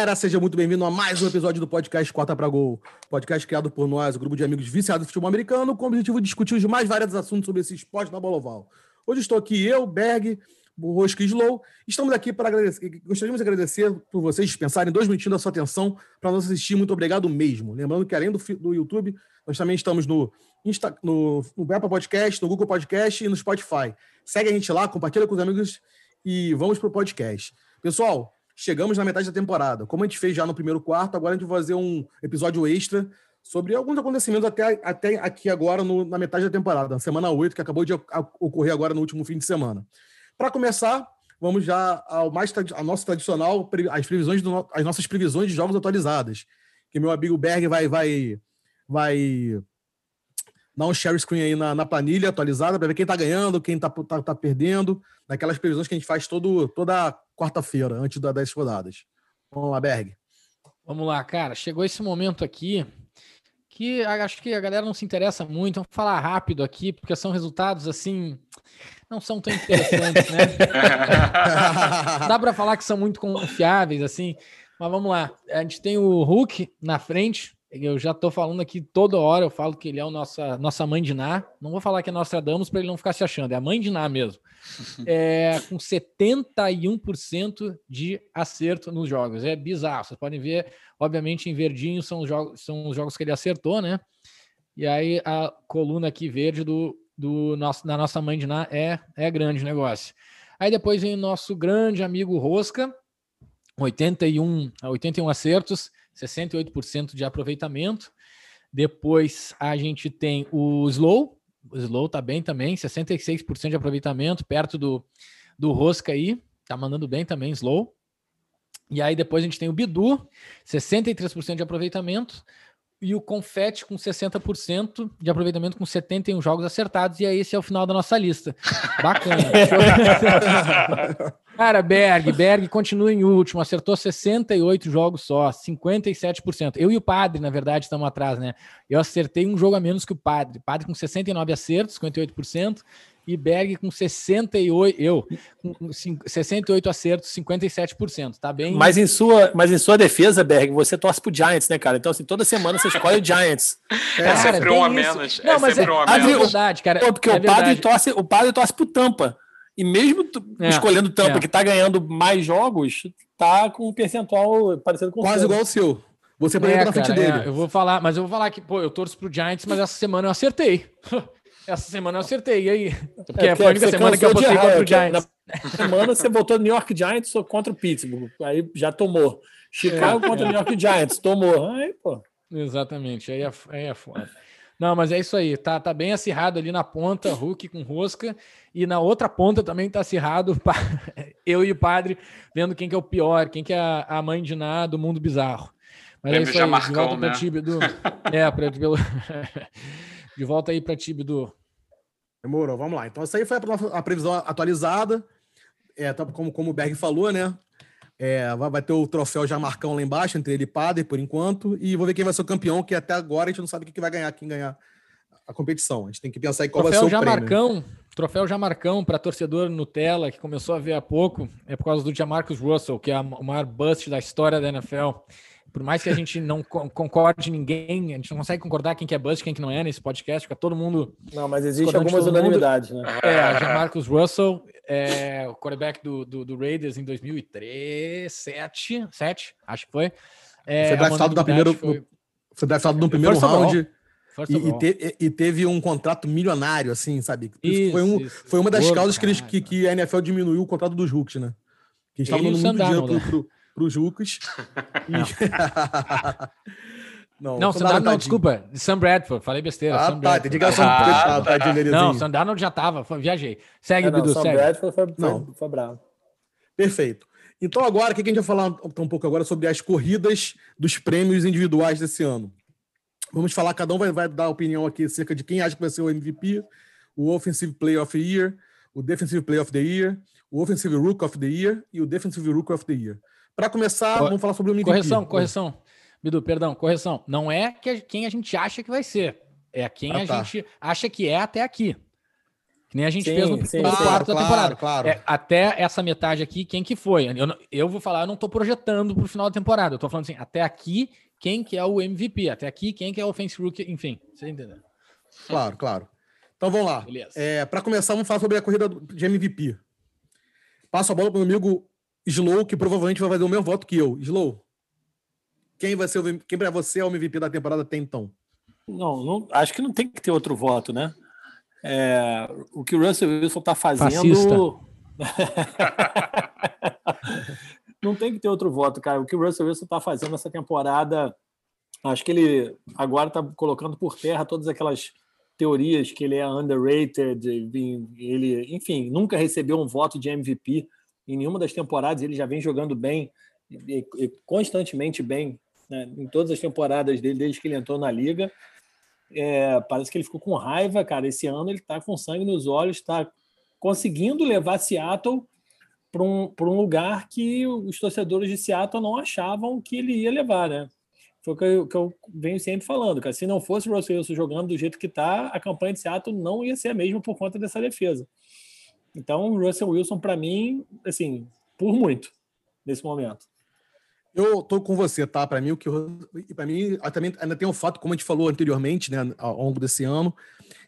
galera, seja muito bem-vindo a mais um episódio do podcast Corta para Gol. Podcast criado por nós, o grupo de amigos viciados em futebol americano, com o objetivo de discutir os mais variados assuntos sobre esse esporte na bola oval. Hoje estou aqui eu, Berg, o Rosca Slow. Estamos aqui para agradecer. Gostaríamos de agradecer por vocês dispensarem dois minutinhos da sua atenção para nos assistir. Muito obrigado mesmo. Lembrando que além do, do YouTube, nós também estamos no, Insta, no, no Apple Podcast, no Google Podcast e no Spotify. Segue a gente lá, compartilha com os amigos e vamos para o podcast. Pessoal, chegamos na metade da temporada. Como a gente fez já no primeiro quarto, agora a gente vai fazer um episódio extra sobre alguns acontecimentos até, até aqui agora no, na metade da temporada, na semana 8, que acabou de ocorrer agora no último fim de semana. Para começar, vamos já ao mais a nosso tradicional, as previsões do, as nossas previsões de jogos atualizadas. Que meu amigo Berg vai vai vai dar um share screen aí na, na planilha atualizada para ver quem está ganhando, quem está tá, tá perdendo, naquelas previsões que a gente faz todo, toda quarta-feira, antes das 10 rodadas. Vamos lá, Berg. Vamos lá, cara. Chegou esse momento aqui que acho que a galera não se interessa muito. Vamos falar rápido aqui, porque são resultados assim, não são tão interessantes, né? Dá para falar que são muito confiáveis, assim, mas vamos lá. A gente tem o Hulk na frente, eu já estou falando aqui toda hora, eu falo que ele é o nossa, nossa mãe de Ná. Não vou falar que é Nostradamus para ele não ficar se achando, é a mãe de Ná mesmo. É, com 71% de acerto nos jogos. É bizarro. Vocês podem ver, obviamente, em verdinho são os jogos, são os jogos que ele acertou, né? E aí a coluna aqui verde do, do nosso, da nossa mãe de Ná é, é grande negócio. Aí depois vem o nosso grande amigo Rosca, 81, 81 acertos. 68% de aproveitamento. Depois a gente tem o Slow, o Slow tá bem também, 66% de aproveitamento, perto do, do Rosca aí, tá mandando bem também, Slow. E aí depois a gente tem o Bidu, 63% de aproveitamento, e o Confete com 60% de aproveitamento com 71 jogos acertados. E aí esse é o final da nossa lista. Bacana. Cara, Berg, Berg continua em último, acertou 68 jogos só, 57%. Eu e o Padre, na verdade, estamos atrás, né? Eu acertei um jogo a menos que o Padre. Padre com 69 acertos, 58%, e Berg com 68, eu com 68 acertos, 57%, tá bem? Mas em sua, mas em sua defesa, Berg, você torce pro Giants, né, cara? Então assim, toda semana você escolhe o Giants. É, é sempre um a menos. Não, é mas sempre é, um a menos. É verdade, cara. Pô, porque é o padre torce, o padre torce pro Tampa. E mesmo é, escolhendo Tampa, é. que tá ganhando mais jogos, tá com um percentual parecido com Quase igual o seu. Você é, na frente dele. eu vou falar, mas eu vou falar que, pô, eu torço pro Giants, mas essa semana eu acertei. Essa semana eu acertei, e aí? Porque é, foi a única semana que eu apostei contra o Giants. Na semana você botou New York Giants contra o Pittsburgh, aí já tomou. Chicago é, contra o é. New York Giants, tomou. Aí, pô. Exatamente, aí é, aí é foda. Não, mas é isso aí, tá, tá bem acirrado ali na ponta, Hulk com rosca, e na outra ponta também tá acirrado, eu e o padre, vendo quem que é o pior, quem que é a, mãe de nada do mundo bizarro. Mas é isso aí, de volta né? time do... É, pra, pelo... de volta aí para do... Demorou, vamos lá. Então, essa aí foi a, a previsão atualizada. É, tá, como, como o Berg falou, né? É, vai, vai, ter o troféu já marcão lá embaixo, entre ele e Padre, por enquanto. E vou ver quem vai ser o campeão, que até agora a gente não sabe quem vai ganhar, quem ganhar a competição. A gente tem que pensar em qual troféu vai ser o Jamarcão, prêmio. Troféu Jamarcão para torcedor Nutella, que começou a ver há pouco, é por causa do Jamarcus Russell, que é o maior bust da história da NFL por mais que a gente não concorde ninguém, a gente não consegue concordar quem que é bust, quem que não é nesse podcast, fica todo mundo. Não, mas existe algumas unanimidades, né? É, Marcus Russell, é, o quarterback do, do, do, Raiders em 2003, 7, 7 acho que foi. É, foi draftado no primeiro, foi, foi draftado no primeiro round. E, e, te, e, teve um contrato milionário, assim, sabe? Isso, foi, um, isso. foi uma das causas que, eles, que, que, a NFL diminuiu o contrato dos Hulks, né? Que eles estavam dando muito dinheiro pro, pro, para os Jucos. Não, não, Sandar, não, desculpa. Sam Bradford, falei besteira. Ah, Sam tá, tem ligação ah, tá, tá, Não, Sam Darnold já tava, viajei. Segue, é, não, Bidu, Sam segue. Bradford foi, foi, não. foi bravo. Perfeito. Então agora, o que a gente vai falar um pouco agora sobre as corridas dos prêmios individuais desse ano. Vamos falar, cada um vai, vai dar opinião aqui acerca de quem acha que vai ser o MVP, o Offensive Player of the Year, o Defensive Player of the Year, o Offensive Rook of the Year e o Defensive Rook of the Year. Para começar, Cor vamos falar sobre o MVP. Correção, correção. Bidu, perdão, correção. Não é quem a gente acha que vai ser. É quem ah, a tá. gente acha que é até aqui. Que nem a gente sim, fez no sim, quarto claro, da temporada. Claro, é, até essa metade aqui, quem que foi? Eu, eu vou falar, eu não tô projetando pro final da temporada. Eu tô falando assim, até aqui, quem que é o MVP? Até aqui, quem que é o Offense Rookie? Enfim, você entendeu? Claro, claro. Então vamos lá. É, para começar, vamos falar sobre a corrida de MVP. Passo a bola para o meu amigo Slow, que provavelmente vai fazer o mesmo voto que eu. Slow, quem vai ser o, quem para você é o MVP da temporada até então? Não, não, acho que não tem que ter outro voto, né? É, o que o Russell Wilson está fazendo. não tem que ter outro voto, cara. O que o Russell Wilson está fazendo essa temporada, acho que ele agora está colocando por terra todas aquelas teorias que ele é underrated, ele, enfim, nunca recebeu um voto de MVP em nenhuma das temporadas. Ele já vem jogando bem, constantemente bem, né, em todas as temporadas dele desde que ele entrou na liga. É, parece que ele ficou com raiva, cara. Esse ano ele está com sangue nos olhos, está conseguindo levar Seattle para um, um lugar que os torcedores de Seattle não achavam que ele ia levar, né? Foi o que eu, que eu venho sempre falando, cara. Se não fosse o Russell Wilson jogando do jeito que está, a campanha de Seattle não ia ser a mesma por conta dessa defesa. Então, o Russell Wilson, para mim, assim, por muito, nesse momento. Eu tô com você, tá? Para mim, o que para mim também ainda tem o fato, como a gente falou anteriormente, né, ao longo desse ano,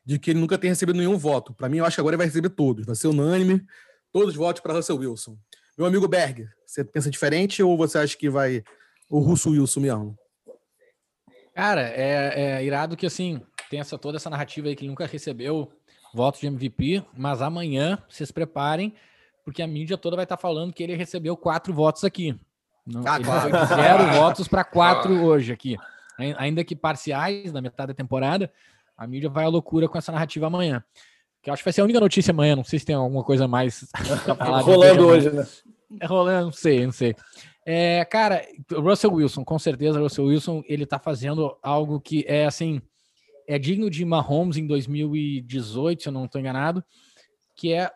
de que ele nunca tem recebido nenhum voto. Para mim, eu acho que agora ele vai receber todos, vai ser unânime, todos os votos para Russell Wilson. Meu amigo Berg, você pensa diferente ou você acha que vai o Russell Wilson mesmo? Cara, é, é irado que assim tem essa toda essa narrativa aí que ele nunca recebeu votos de MVP, mas amanhã vocês preparem porque a mídia toda vai estar falando que ele recebeu quatro votos aqui. Não, ah, claro. Zero votos para quatro ah. hoje aqui. Ainda que parciais, na metade da temporada, a mídia vai à loucura com essa narrativa amanhã. Que eu acho que vai ser a única notícia amanhã. Não sei se tem alguma coisa mais rolando hoje, né? É rolando, não sei, não sei. É, cara, Russell Wilson, com certeza, Russell Wilson, ele tá fazendo algo que é assim, é digno de Mahomes em 2018, se eu não estou enganado, que é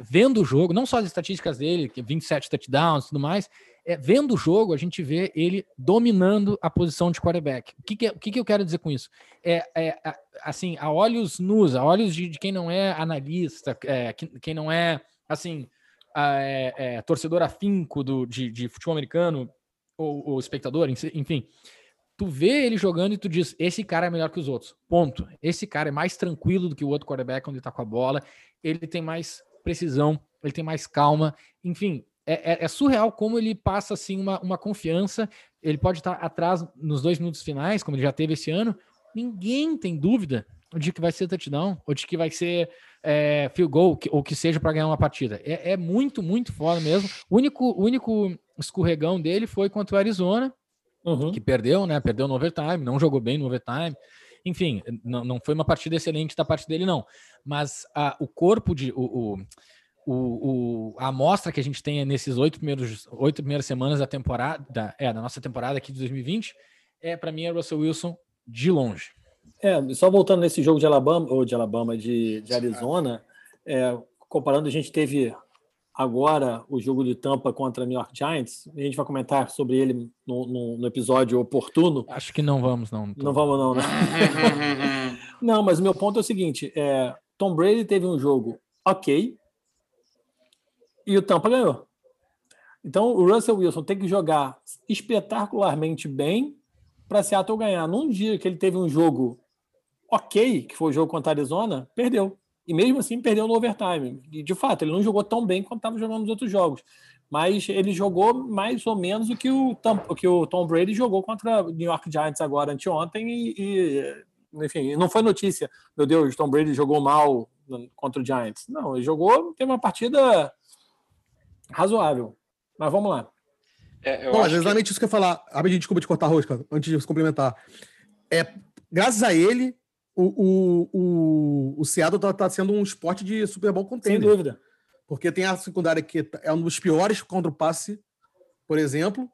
vendo o jogo, não só as estatísticas dele, que 27 touchdowns e tudo mais, é, vendo o jogo, a gente vê ele dominando a posição de quarterback. O que, que, o que, que eu quero dizer com isso? É, é assim, a olhos nus, a olhos de, de quem não é analista, é, quem não é, assim, é, é, torcedor afinco do, de, de futebol americano, ou, ou espectador, enfim, tu vê ele jogando e tu diz, esse cara é melhor que os outros. Ponto. Esse cara é mais tranquilo do que o outro quarterback quando ele tá com a bola, ele tem mais precisão, ele tem mais calma, enfim, é, é, é, surreal como ele passa assim uma, uma confiança. Ele pode estar atrás nos dois minutos finais, como ele já teve esse ano. Ninguém tem dúvida de que vai ser touchdown ou de que vai ser é, field goal ou que seja para ganhar uma partida. É, é, muito, muito foda mesmo. O único, único escorregão dele foi contra o Arizona, uhum. que perdeu, né? Perdeu no overtime, não jogou bem no overtime. Enfim, não, não foi uma partida excelente da parte dele, não. Mas a, o corpo de. O, o, o, o, a amostra que a gente tem nesses oito primeiros oito primeiras semanas da temporada, da, é, da nossa temporada aqui de 2020, é para mim é Russell Wilson de longe. É, só voltando nesse jogo de Alabama, ou de Alabama, de, de Arizona, é, comparando, a gente teve agora o jogo de Tampa contra New York Giants. A gente vai comentar sobre ele no, no, no episódio oportuno. Acho que não vamos, não. Não vamos, não, né? não, mas o meu ponto é o seguinte: é, Tom Brady teve um jogo ok, e o Tampa ganhou. Então o Russell Wilson tem que jogar espetacularmente bem para Seattle ganhar. Num dia que ele teve um jogo ok, que foi o jogo contra a Arizona, perdeu. E mesmo assim perdeu no overtime. E de fato, ele não jogou tão bem quanto estava jogando nos outros jogos. Mas ele jogou mais ou menos o que o Tom, o que o Tom Brady jogou contra o New York Giants agora anteontem. E, e, enfim, não foi notícia, meu Deus, Tom Brady jogou mal contra o Giants. Não, ele jogou, teve uma partida razoável. Mas vamos lá. É, Bom, exatamente que... isso que eu ia falar. Rapidinho, desculpa te cortar a rosca, antes de se complementar. É, graças a ele, o, o, o, o Seattle está tá sendo um esporte de Super Bowl contender. Sem dúvida. Porque tem a secundária que é um dos piores contra o passe, por exemplo.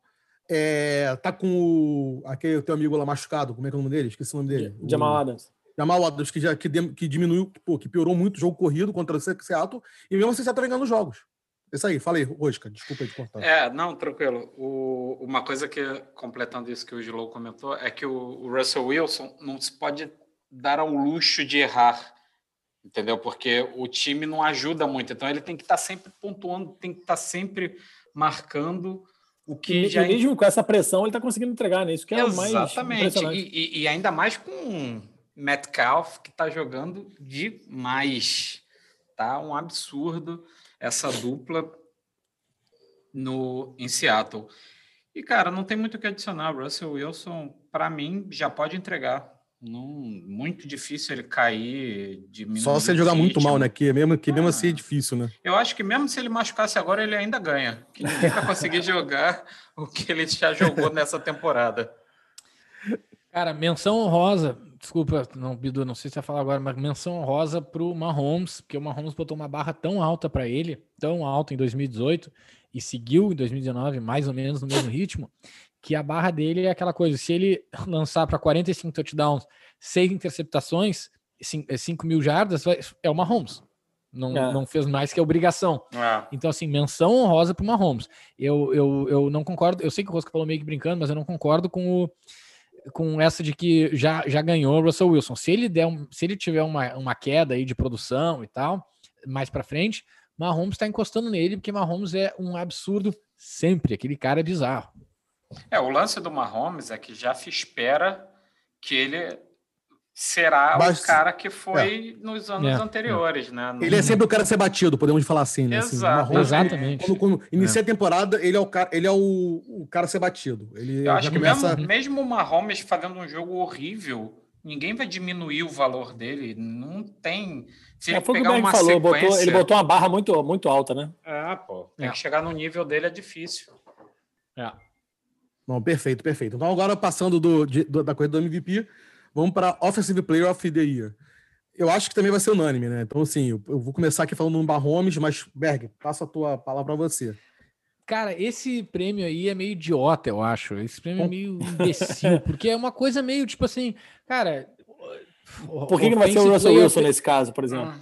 É, tá com o, aquele teu amigo lá machucado, como é que é o nome dele? Esqueci o nome dele. Jamal Adams. Jamal Adams, que, já, que, que diminuiu, pô, que piorou muito o jogo corrido contra o Seattle, e mesmo assim você está ganhando jogos. Isso aí, falei, Rosca, desculpa de cortar. É, não, tranquilo. O, uma coisa que, completando isso que o Gilou comentou, é que o, o Russell Wilson não se pode dar ao luxo de errar Entendeu? Porque o time não ajuda muito. Então ele tem que estar tá sempre pontuando, tem que estar tá sempre marcando o que e, já. mesmo com essa pressão, ele está conseguindo entregar, né? Isso que é Exatamente. mais e, e, e, ainda mais com Metcalf, que está jogando demais. Tá um absurdo essa dupla no, em Seattle. E, cara, não tem muito o que adicionar. Russell Wilson, para mim, já pode entregar. Não, muito difícil ele cair, diminuir. Só se ele jogar muito mal, né? Que mesmo, que mesmo assim é ah, difícil, né? Eu acho que mesmo se ele machucasse agora, ele ainda ganha. Que ninguém vai conseguir jogar o que ele já jogou nessa temporada. Cara, menção honrosa. Desculpa, não, Bidu, não sei se você vai falar agora, mas menção honrosa pro Mahomes, porque o Mahomes botou uma barra tão alta para ele, tão alta em 2018, e seguiu em 2019 mais ou menos no mesmo ritmo, que a barra dele é aquela coisa, se ele lançar para 45 touchdowns, seis interceptações, 5 mil jardas, é o Mahomes. Não, é. não fez mais que a obrigação. É. Então, assim, menção honrosa para o Mahomes. Eu, eu, eu não concordo, eu sei que o Rosca falou meio que brincando, mas eu não concordo com o com essa de que já, já ganhou o Russell Wilson. Se ele der um, se ele tiver uma, uma queda aí de produção e tal, mais para frente, Mahomes está encostando nele, porque Mahomes é um absurdo sempre. Aquele cara é bizarro. É, o lance do Mahomes é que já se espera que ele será Mas, o cara que foi é. nos anos é, anteriores, é. né? Ele é sempre o cara a ser batido, podemos falar assim, né? Assim, Exato. Assim, Exatamente. Quando, quando inicia a temporada, ele é o cara, ele é o, o cara a ser batido. Ele Eu acho que começa... mesmo, mesmo o Mahomes fazendo um jogo horrível, ninguém vai diminuir o valor dele. Não tem. Se ele é, pegar uma falou, sequência... botou, ele botou uma barra muito, muito alta, né? É, pô. Tem é. que chegar no nível dele, é difícil. É. Bom, perfeito, perfeito. Então, agora passando do, de, do da coisa do MVP, vamos para Offensive Player of the Year. Eu acho que também vai ser unânime, né? Então, assim, eu, eu vou começar aqui falando no Mahomes, mas, Berg, passo a tua palavra para você. Cara, esse prêmio aí é meio idiota, eu acho. Esse prêmio é meio imbecil, porque é uma coisa meio tipo assim, cara. Por que, que não vai ser o Russell Wilson nesse caso, por exemplo?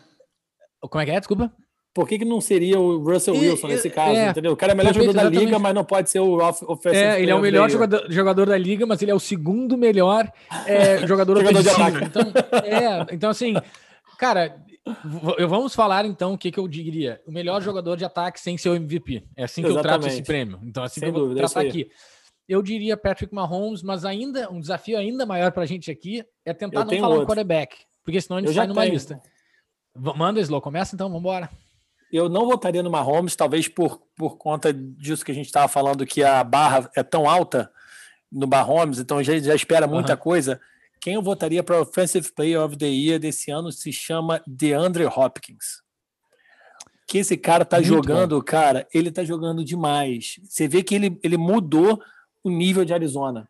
Como é que é? Desculpa. Por que, que não seria o Russell Wilson e, nesse caso, é, entendeu? O cara é o melhor jogador da liga, mas não pode ser o offensive É, ele é o melhor jogador, jogador, da liga, mas ele é o segundo melhor é, jogador, jogador ofensivo. Então, é, então, assim, cara, vamos falar então o que, que eu diria. O melhor jogador de ataque sem ser o MVP. É assim que Exatamente. eu trato esse prêmio. Então, é assim sem que eu vou tratar aqui. Eu diria Patrick Mahomes, mas ainda um desafio ainda maior para a gente aqui é tentar eu não falar outro. um quarterback, porque senão a gente eu sai numa tenho. lista. Manda, Slow, começa então, vamos embora. Eu não votaria no Mahomes, talvez por, por conta disso que a gente estava falando, que a barra é tão alta no Mahomes, então já, já espera muita uhum. coisa. Quem eu votaria para Offensive Player of the Year desse ano se chama DeAndre Hopkins. Que esse cara tá Muito jogando, bom. cara, ele tá jogando demais. Você vê que ele, ele mudou o nível de Arizona.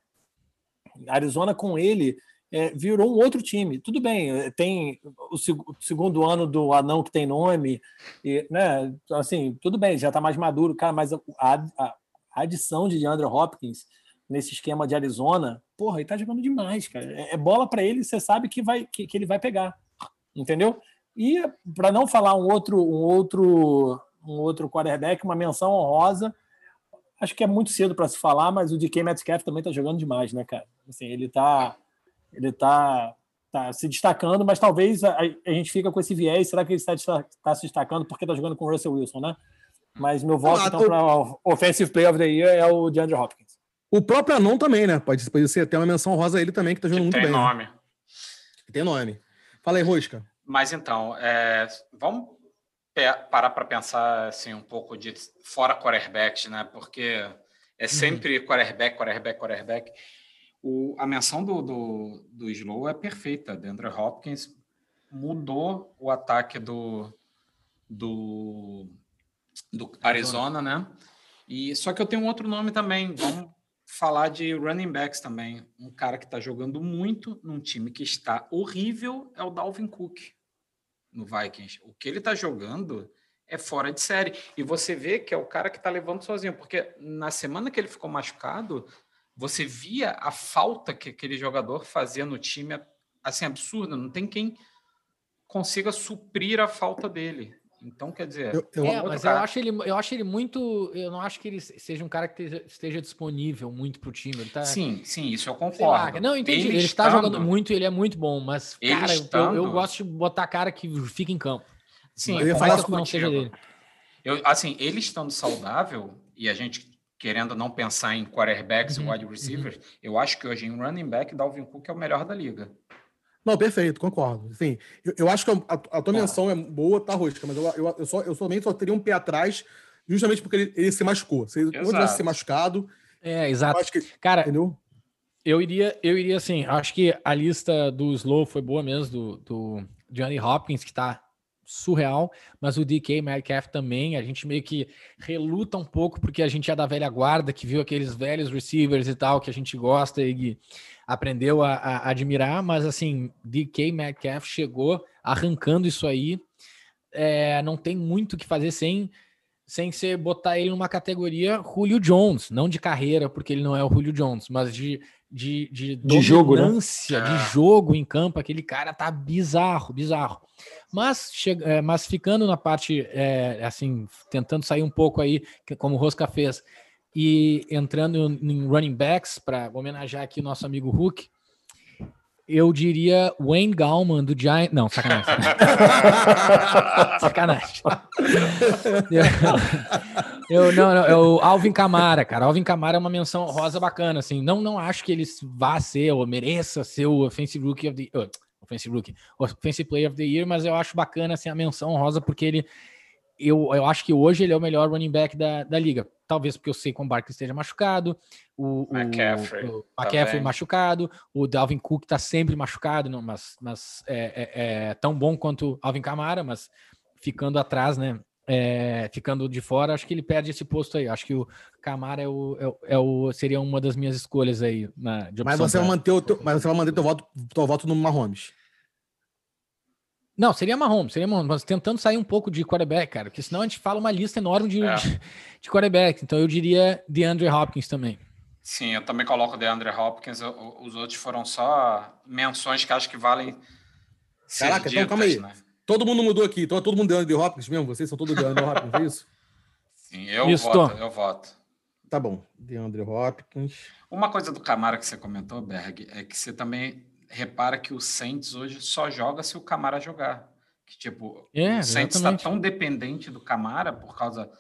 Arizona com ele é, virou um outro time. Tudo bem, é, tem o, seg o, segundo ano do anão que tem nome, e, né? Assim, tudo bem, já está mais maduro, cara, mas a, a, a adição de DeAndre Hopkins nesse esquema de Arizona, porra, ele tá jogando demais, cara. É, é bola para ele, você sabe que, vai, que, que ele vai pegar, entendeu? E para não falar um outro, um outro, um outro quarterback, uma menção honrosa, acho que é muito cedo para se falar, mas o DK Metcalf também tá jogando demais, né, cara? Assim, ele tá ele está tá se destacando, mas talvez a, a, gente fica com esse viés. Será que ele está, está se destacando porque está jogando com o Russell Wilson, né? Mas meu voto, ah, então, para Offensive Player of the Year é o DeAndre Hopkins. O próprio Anon também, né? Pode, pode ser até uma menção rosa a ele também, que está jogando que muito tem bem. Né? Nome. Né? tem nome. Fala aí, Rosca. Mas então, é, vamos parar para pensar assim, um pouco de fora quarterbacks, né? Porque é sempre uhum. quarterback, quarterback, quarterback. O, a menção do, do, do Slow é perfeita. Deandre Hopkins mudou o ataque do, do, do Arizona, né? E só que eu tenho um outro nome também. Vamos falar de running backs também. Um cara que está jogando muito num time que está horrível é o Dalvin Cook no Vikings. O que ele está jogando é fora de série. E você vê que é o cara que está levando sozinho, porque na semana que ele ficou machucado, você via a falta que aquele jogador fazia no time, assim, absurda. Não tem quem consiga suprir a falta dele. Então, quer dizer. Eu, eu, é, mas eu acho, ele, eu acho ele muito. Eu não acho que ele seja um cara que esteja, esteja disponível muito para o time. Ele tá, sim, sim, isso eu concordo. Lá, não, entendi. Ele, ele está jogando muito e ele é muito bom, mas, cara, estando... eu, eu, gosto de botar cara que fica em campo. Sim, eu ia falar que não seja dele. Eu, assim, ele estando saudável e a gente querendo não pensar em quarterbacks uhum, e wide receivers, uhum. eu acho que hoje em running back, Dalvin Cook é o melhor da liga. Não, perfeito, concordo. Enfim, eu, eu acho que a, a tua menção é boa, tá, Rosca, mas eu, eu, eu, só, eu somente só teria um pé atrás, justamente porque ele, ele se machucou. Se ele não tivesse se machucado. É, exato. Que, Cara, entendeu? Eu iria, eu iria assim, acho que a lista do Slow foi boa mesmo, do, do Johnny Hopkins, que tá surreal, mas o DK Metcalf também, a gente meio que reluta um pouco porque a gente é da velha guarda, que viu aqueles velhos receivers e tal, que a gente gosta e aprendeu a, a admirar, mas assim, DK Metcalf chegou arrancando isso aí, é, não tem muito o que fazer sem sem ser botar ele numa categoria Julio Jones, não de carreira, porque ele não é o Julio Jones, mas de, de, de, de jogo, né? de é. jogo em campo, aquele cara tá bizarro, bizarro. Mas, chega, é, mas ficando na parte, é, assim, tentando sair um pouco aí, como o Rosca fez, e entrando em running backs, para homenagear aqui o nosso amigo Hulk, eu diria Wayne Gallman do Giant. Não, sacanagem. sacanagem. Eu, eu, não, não, é o Alvin Camara, cara. Alvin Camara é uma menção rosa bacana, assim. Não, não acho que ele vá ser ou mereça ser o Offensive Rookie of the uh, Offensive Rookie, Offensive Player of the Year, mas eu acho bacana assim, a menção rosa porque ele eu, eu acho que hoje ele é o melhor running back da, da liga. Talvez porque eu sei que o Barkley esteja machucado, o, McCaffrey, o, o McCaffrey machucado, o Dalvin Cook está sempre machucado, não, mas, mas é, é, é, tão bom quanto o Alvin Kamara, mas ficando atrás, né? É, ficando de fora, acho que ele perde esse posto aí. Acho que o Camara é o, é, é o, seria uma das minhas escolhas aí. Na, mas, você vai manter o teu, mas você vai manter teu voto, teu voto no Mahomes. Não, seria Mahomes, seria Mahomes, mas tentando sair um pouco de quarterback, cara, porque senão a gente fala uma lista enorme de, é. de, de quarterback. Então eu diria DeAndre Hopkins também. Sim, eu também coloco DeAndre Hopkins. Os outros foram só menções que acho que valem. Caraca, ditas, então calma aí. Né? Todo mundo mudou aqui. Então, todo mundo DeAndre Hopkins mesmo? Vocês são todos DeAndre Hopkins, é isso? Sim, eu isso, voto, eu voto. Tá bom, DeAndre Hopkins. Uma coisa do Camara que você comentou, Berg, é que você também repara que o Saints hoje só joga se o Camara jogar. Que, tipo, é, o Saints está tão dependente do Camara por causa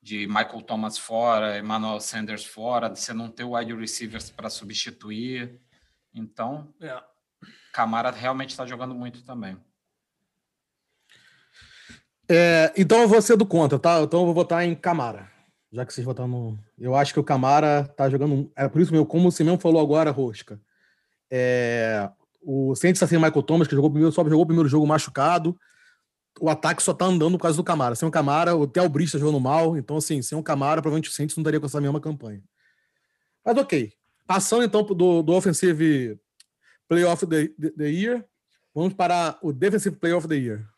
de Michael Thomas fora, Emmanuel Sanders fora, de você não ter o wide receivers para substituir. Então, é. Camara realmente está jogando muito também. É, então eu vou ser do contra, tá? Então eu vou votar em Camara. Já que vocês votaram no. Eu acho que o Camara tá jogando. É por isso mesmo, como você mesmo falou agora, Rosca. É, o Saints está sem Michael Thomas, que jogou primeiro, só jogou o primeiro jogo machucado. O ataque só tá andando por causa do Camara. Sem o Camara, o Theo Brista jogando mal. Então, assim, sem o Camara, provavelmente o Saints não estaria com essa mesma campanha. Mas ok. Passando então do, do Offensive Playoff of the, the, the Year, vamos para o Defensive Playoff of the Year.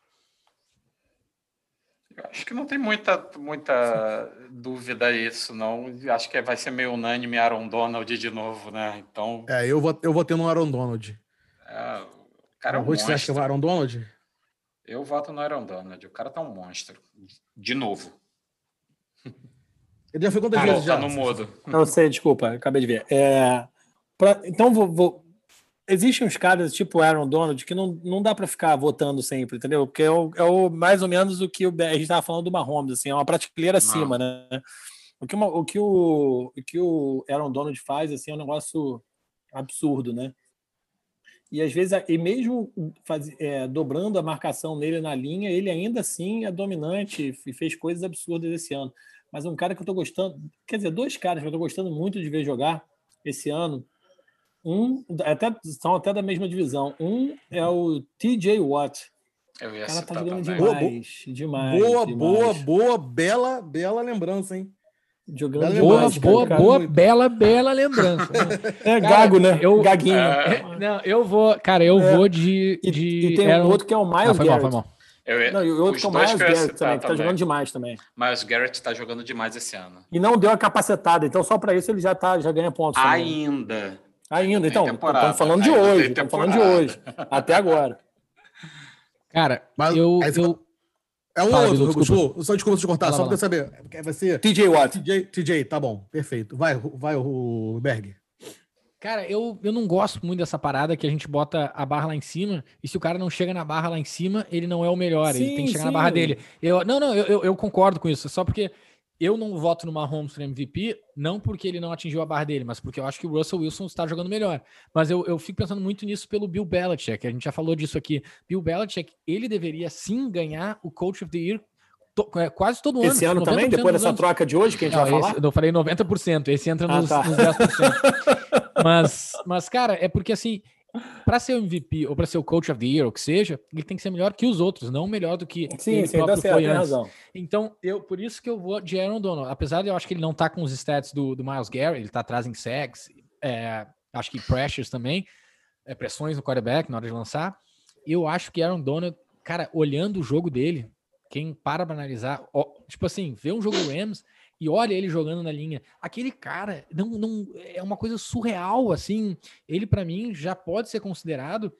Acho que não tem muita, muita dúvida isso, não. Acho que vai ser meio unânime Aaron Donald de novo, né? Então. É, eu vou, eu vou ter no Aaron Donald. É, o cara é um Você acha que é o Aaron Donald? Eu voto no Aaron Donald. O cara tá um monstro. De novo. Ele já foi quantas ah, vezes? Tá já? no modo. Não sei, desculpa, acabei de ver. É, pra, então vou, vou existem uns caras tipo Aaron Donald que não, não dá para ficar votando sempre, entendeu? Porque é, o, é o, mais ou menos o que o, a gente estava falando do Mahomes, assim, é uma prateleira acima, né? O que, uma, o, que o, o que o Aaron Donald faz assim, é um negócio absurdo, né? E às vezes, e mesmo faz, é, dobrando a marcação nele na linha, ele ainda assim é dominante e fez coisas absurdas esse ano. Mas um cara que eu estou gostando, quer dizer, dois caras que eu estou gostando muito de ver jogar esse ano, um, até, são até da mesma divisão. Um é o TJ Watt. Eu ia o cara tá jogando demais, boa, demais. Boa, demais. boa, boa, bela, bela lembrança, hein? Jogando boa, demais, boa, cara, boa, bela, bela lembrança. é cara, gago, né? Eu, Gaguinho. É, não, eu vou, cara, eu é, vou de. de e, e tem um outro que é o Miles ah, foi Garrett. Mal, foi mal. Eu, não, e o outro que é o Miles Garrett também, que tá jogando demais também. Miles Garrett tá jogando demais esse ano. E não deu a capacetada, então só para isso ele já, tá, já ganha pontos. Ainda. Também. Ainda, então, estamos falando de hoje, estamos falando de hoje, até agora. Cara, Mas, eu, eu... É um Fala, outro, Augusto. Só desculpa te cortar, Fala, só pra saber. Vai ser. TJ Watt. TJ, TJ, tá bom, perfeito. Vai, vai, o Berg. Cara, eu, eu não gosto muito dessa parada que a gente bota a barra lá em cima, e se o cara não chega na barra lá em cima, ele não é o melhor, sim, ele tem que chegar sim. na barra dele. Eu, não, não, eu, eu, concordo com isso, só porque eu não voto no Mahomes para MVP, não porque ele não atingiu a barra dele, mas porque eu acho que o Russell Wilson está jogando melhor. Mas eu, eu fico pensando muito nisso pelo Bill Belichick, a gente já falou disso aqui. Bill Belichick, ele deveria sim ganhar o Coach of the Year To, é, quase todo ano. Esse ano também, depois dessa anos. troca de hoje que a gente não, vai falar? Esse, eu falei 90%, esse entra ah, nos, tá. nos 10%. mas, mas, cara, é porque assim, para ser o MVP ou para ser o Coach of the Year, ou que seja, ele tem que ser melhor que os outros, não melhor do que sim, ele próprio certo, foi antes. Razão. Então, eu, por isso que eu vou de Aaron Donald. Apesar de eu acho que ele não tá com os stats do, do Miles Garrett, ele tá atrás em sacks, é, acho que pressures também, é, pressões no quarterback na hora de lançar. Eu acho que Aaron Donald, cara, olhando o jogo dele, quem para para analisar, ó, tipo assim, vê um jogo do Rams e olha ele jogando na linha. Aquele cara não, não é uma coisa surreal, assim. Ele, para mim, já pode ser considerado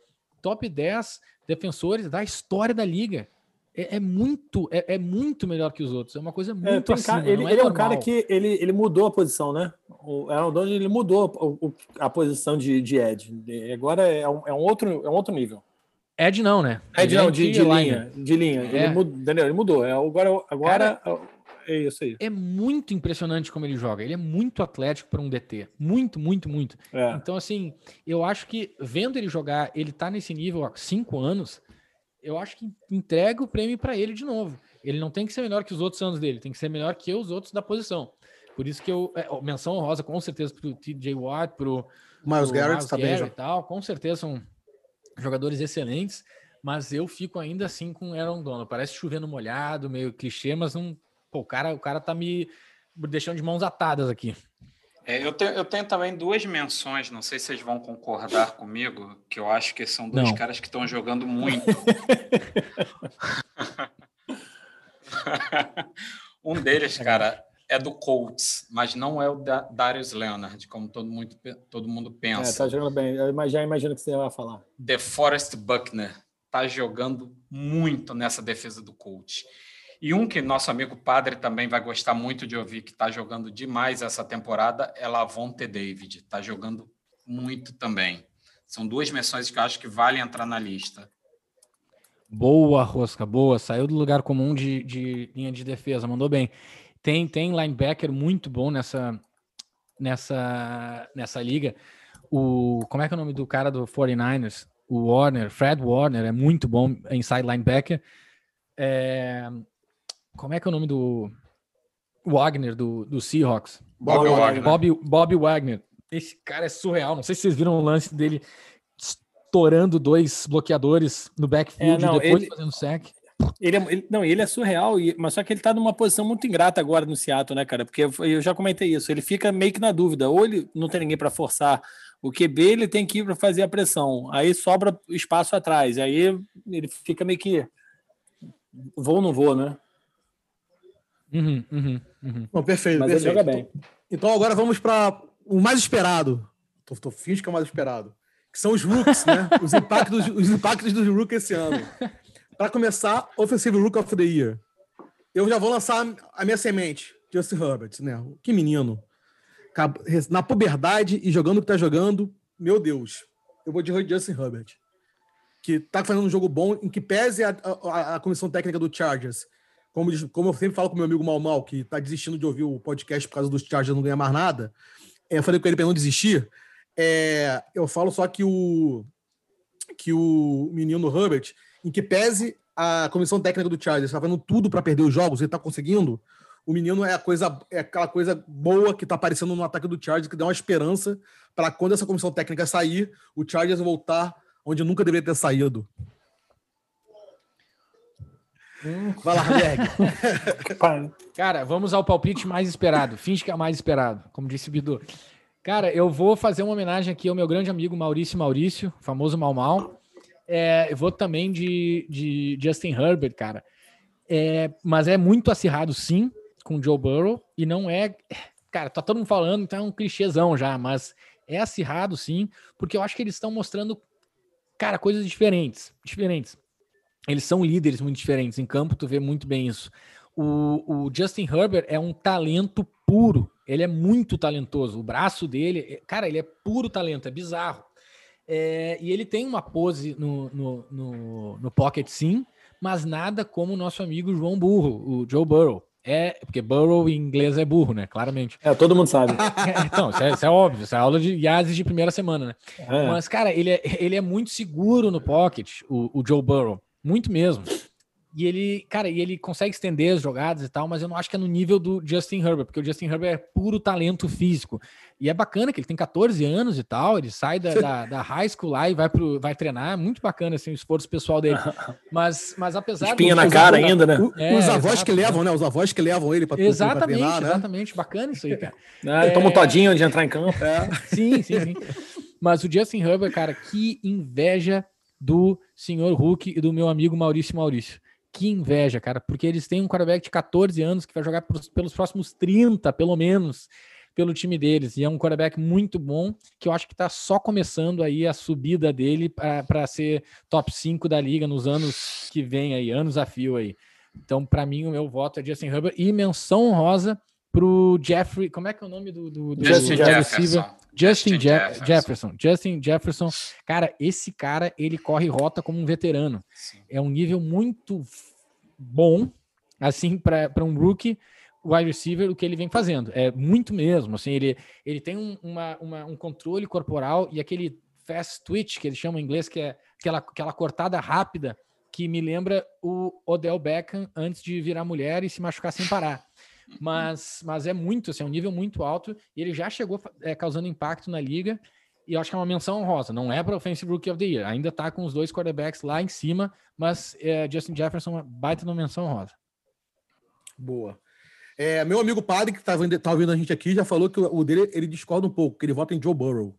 top 10 defensores da história da liga. É, é muito, é, é, muito melhor que os outros. É uma coisa é, muito é, acima, cara, ele, é, ele é um cara que ele, ele mudou a posição, né? O Aaron Donald ele mudou o, o, a posição de, de Ed. Agora é um, é um outro, é um outro nível. Ed não, né? Ed não, de, de linha. De linha. É. Ele, mudou, entendeu? ele mudou. É, agora agora Cara, é isso aí. É muito impressionante como ele joga. Ele é muito atlético para um DT. Muito, muito, muito. É. Então, assim, eu acho que vendo ele jogar, ele tá nesse nível há cinco anos, eu acho que entrega o prêmio para ele de novo. Ele não tem que ser melhor que os outros anos dele, tem que ser melhor que os outros da posição. Por isso que eu. É, menção honrosa, com certeza, pro TJ Watt, pro. Miles Garrett também. E tal, com certeza são jogadores excelentes, mas eu fico ainda assim com Aaron Donald. Parece chovendo molhado, meio clichê, mas não. Pô, o cara, o cara tá me deixando de mãos atadas aqui. É, eu, tenho, eu tenho também duas menções, não sei se vocês vão concordar comigo, que eu acho que são dois não. caras que estão jogando muito. um deles, cara, é do Colts, mas não é o da Darius Leonard, como todo mundo, todo mundo pensa. É, tá jogando bem. Eu já imagino que você vai falar. The Forest Buckner tá jogando muito nessa defesa do Colts. E um que nosso amigo padre também vai gostar muito de ouvir, que está jogando demais essa temporada, é Lavonte David. Está jogando muito também. São duas menções que eu acho que vale entrar na lista. Boa, Rosca, boa. Saiu do lugar comum de, de linha de defesa, mandou bem. Tem, tem linebacker muito bom nessa, nessa, nessa liga. O, como é que é o nome do cara do 49ers? O Warner, Fred Warner, é muito bom inside linebacker. É, como é que é o nome do Wagner do, do Seahawks? Bob Wagner. Bob, Bob Wagner. Esse cara é surreal. Não sei se vocês viram o lance dele estourando dois bloqueadores no backfield é, não, depois ele, fazendo sec. Ele, é, ele, não, ele é surreal, mas só que ele tá numa posição muito ingrata agora no Seattle, né, cara? Porque eu, eu já comentei isso. Ele fica meio que na dúvida. Ou ele não tem ninguém para forçar o QB, ele tem que ir para fazer a pressão. Aí sobra espaço atrás. Aí ele fica meio que. Vou ou não vou, né? Uhum, uhum, uhum. Bom, perfeito. Mas perfeito. ele joga bem. Então agora vamos para o mais esperado. Tô, tô finge que é o mais esperado. Que são os rooks, né? Os impactos, os impactos dos rooks esse ano. Para começar, Offensive Rook of the Year. Eu já vou lançar a minha semente, Justin Herbert, né? Que menino. Na puberdade e jogando o que tá jogando, meu Deus. Eu vou de Justin Herbert. Que tá fazendo um jogo bom, em que pese a, a, a comissão técnica do Chargers. Como, como eu sempre falo com meu amigo Mal Mal, que tá desistindo de ouvir o podcast por causa dos Chargers não ganhar mais nada. É, eu falei com ele para não desistir. É, eu falo só que o que o menino Herbert em que pese a comissão técnica do Chargers está fazendo tudo para perder os jogos, ele está conseguindo. O menino é a coisa, é aquela coisa boa que está aparecendo no ataque do Chargers, que dá uma esperança para quando essa comissão técnica sair, o Chargers voltar onde nunca deveria ter saído. Hum. Vai lá, Cara, vamos ao palpite mais esperado. Finge que é mais esperado, como disse o Bidu. Cara, eu vou fazer uma homenagem aqui ao meu grande amigo Maurício Maurício, famoso Mal Mal. É, eu vou também de, de Justin Herbert, cara. É, mas é muito acirrado, sim, com Joe Burrow. E não é. Cara, tá todo mundo falando, então é um clichêzão já, mas é acirrado, sim, porque eu acho que eles estão mostrando, cara, coisas diferentes. Diferentes. Eles são líderes muito diferentes. Em campo, tu vê muito bem isso. O, o Justin Herbert é um talento puro. Ele é muito talentoso. O braço dele, cara, ele é puro talento, é bizarro. É, e ele tem uma pose no, no, no, no, pocket, sim, mas nada como o nosso amigo João Burro, o Joe Burrow. É, porque Burrow em inglês é burro, né? Claramente. É, todo mundo sabe. É, então, isso é, isso é, óbvio, isso é aula de Yazes de primeira semana, né? É. Mas, cara, ele é, ele é muito seguro no pocket, o, o Joe Burrow. Muito mesmo. E ele, cara, e ele consegue estender as jogadas e tal, mas eu não acho que é no nível do Justin Herbert, porque o Justin Herbert é puro talento físico. E é bacana que ele tem 14 anos e tal, ele sai da, da, da high school lá e vai, pro, vai treinar, é muito bacana assim, o esforço pessoal dele. Mas, mas apesar Espinha na cara ainda, né? É, os avós que levam, né? Os avós que levam ele para Exatamente, pra treinar, né? exatamente. Bacana isso aí, cara. É, Toma um todinho de entrar em campo. É. Sim, sim, sim. Mas o Justin Herbert, cara, que inveja do senhor Hulk e do meu amigo Maurício Maurício. Que inveja, cara, porque eles têm um quarterback de 14 anos que vai jogar pelos próximos 30, pelo menos, pelo time deles. E é um quarterback muito bom, que eu acho que está só começando aí a subida dele para ser top 5 da liga nos anos que vem aí, anos a fio aí. Então, para mim, o meu voto é Justin Herbert e menção honrosa pro Jeffrey. Como é que é o nome do, do, do Justin Jefferson. Justin, Justin Jefferson. Jefferson. Justin Jefferson. Cara, esse cara, ele corre rota como um veterano. Sim. É um nível muito bom, assim, para um rookie wide receiver, o que ele vem fazendo. É muito mesmo. Assim, ele, ele tem um, uma, uma, um controle corporal e aquele fast twitch, que eles chamam em inglês, que é aquela, aquela cortada rápida, que me lembra o Odell Beckham antes de virar mulher e se machucar sem parar mas, mas é muito, assim, é um nível muito alto e ele já chegou é, causando impacto na liga e eu acho que é uma menção honrosa. Não é para Offensive Rookie of the Year, ainda tá com os dois quarterbacks lá em cima, mas é, Justin Jefferson baita numa menção honrosa. Boa. É, meu amigo padre, que tá, tá ouvindo a gente aqui, já falou que o dele ele discorda um pouco, que ele vota em Joe Burrow.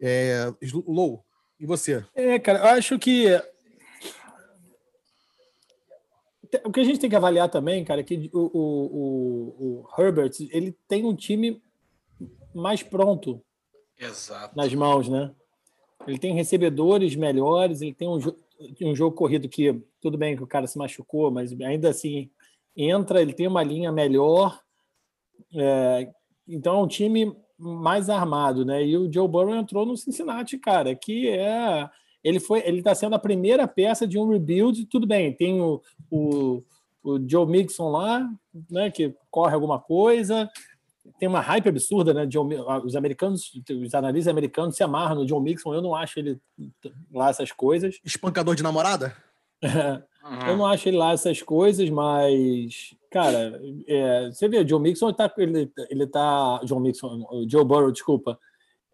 É, Low, e você? É, cara, eu acho que o que a gente tem que avaliar também, cara, é que o, o, o, o Herbert ele tem um time mais pronto Exato. nas mãos, né? Ele tem recebedores melhores, ele tem um, um jogo corrido que tudo bem que o cara se machucou, mas ainda assim entra, ele tem uma linha melhor. É, então é um time mais armado, né? E o Joe Burrow entrou no Cincinnati, cara, que é ele foi, ele está sendo a primeira peça de um rebuild. Tudo bem, tem o, o, o Joe Mixon lá, né, que corre alguma coisa. Tem uma hype absurda, né? John, os americanos, os analistas americanos se amarram no John Mixon. Eu não acho ele lá essas coisas. Espancador de namorada? uhum. Eu não acho ele lá essas coisas, mas, cara, é, você vê, o John Mixon tá, ele, ele tá. John Mixon, o Joe Burrow, desculpa,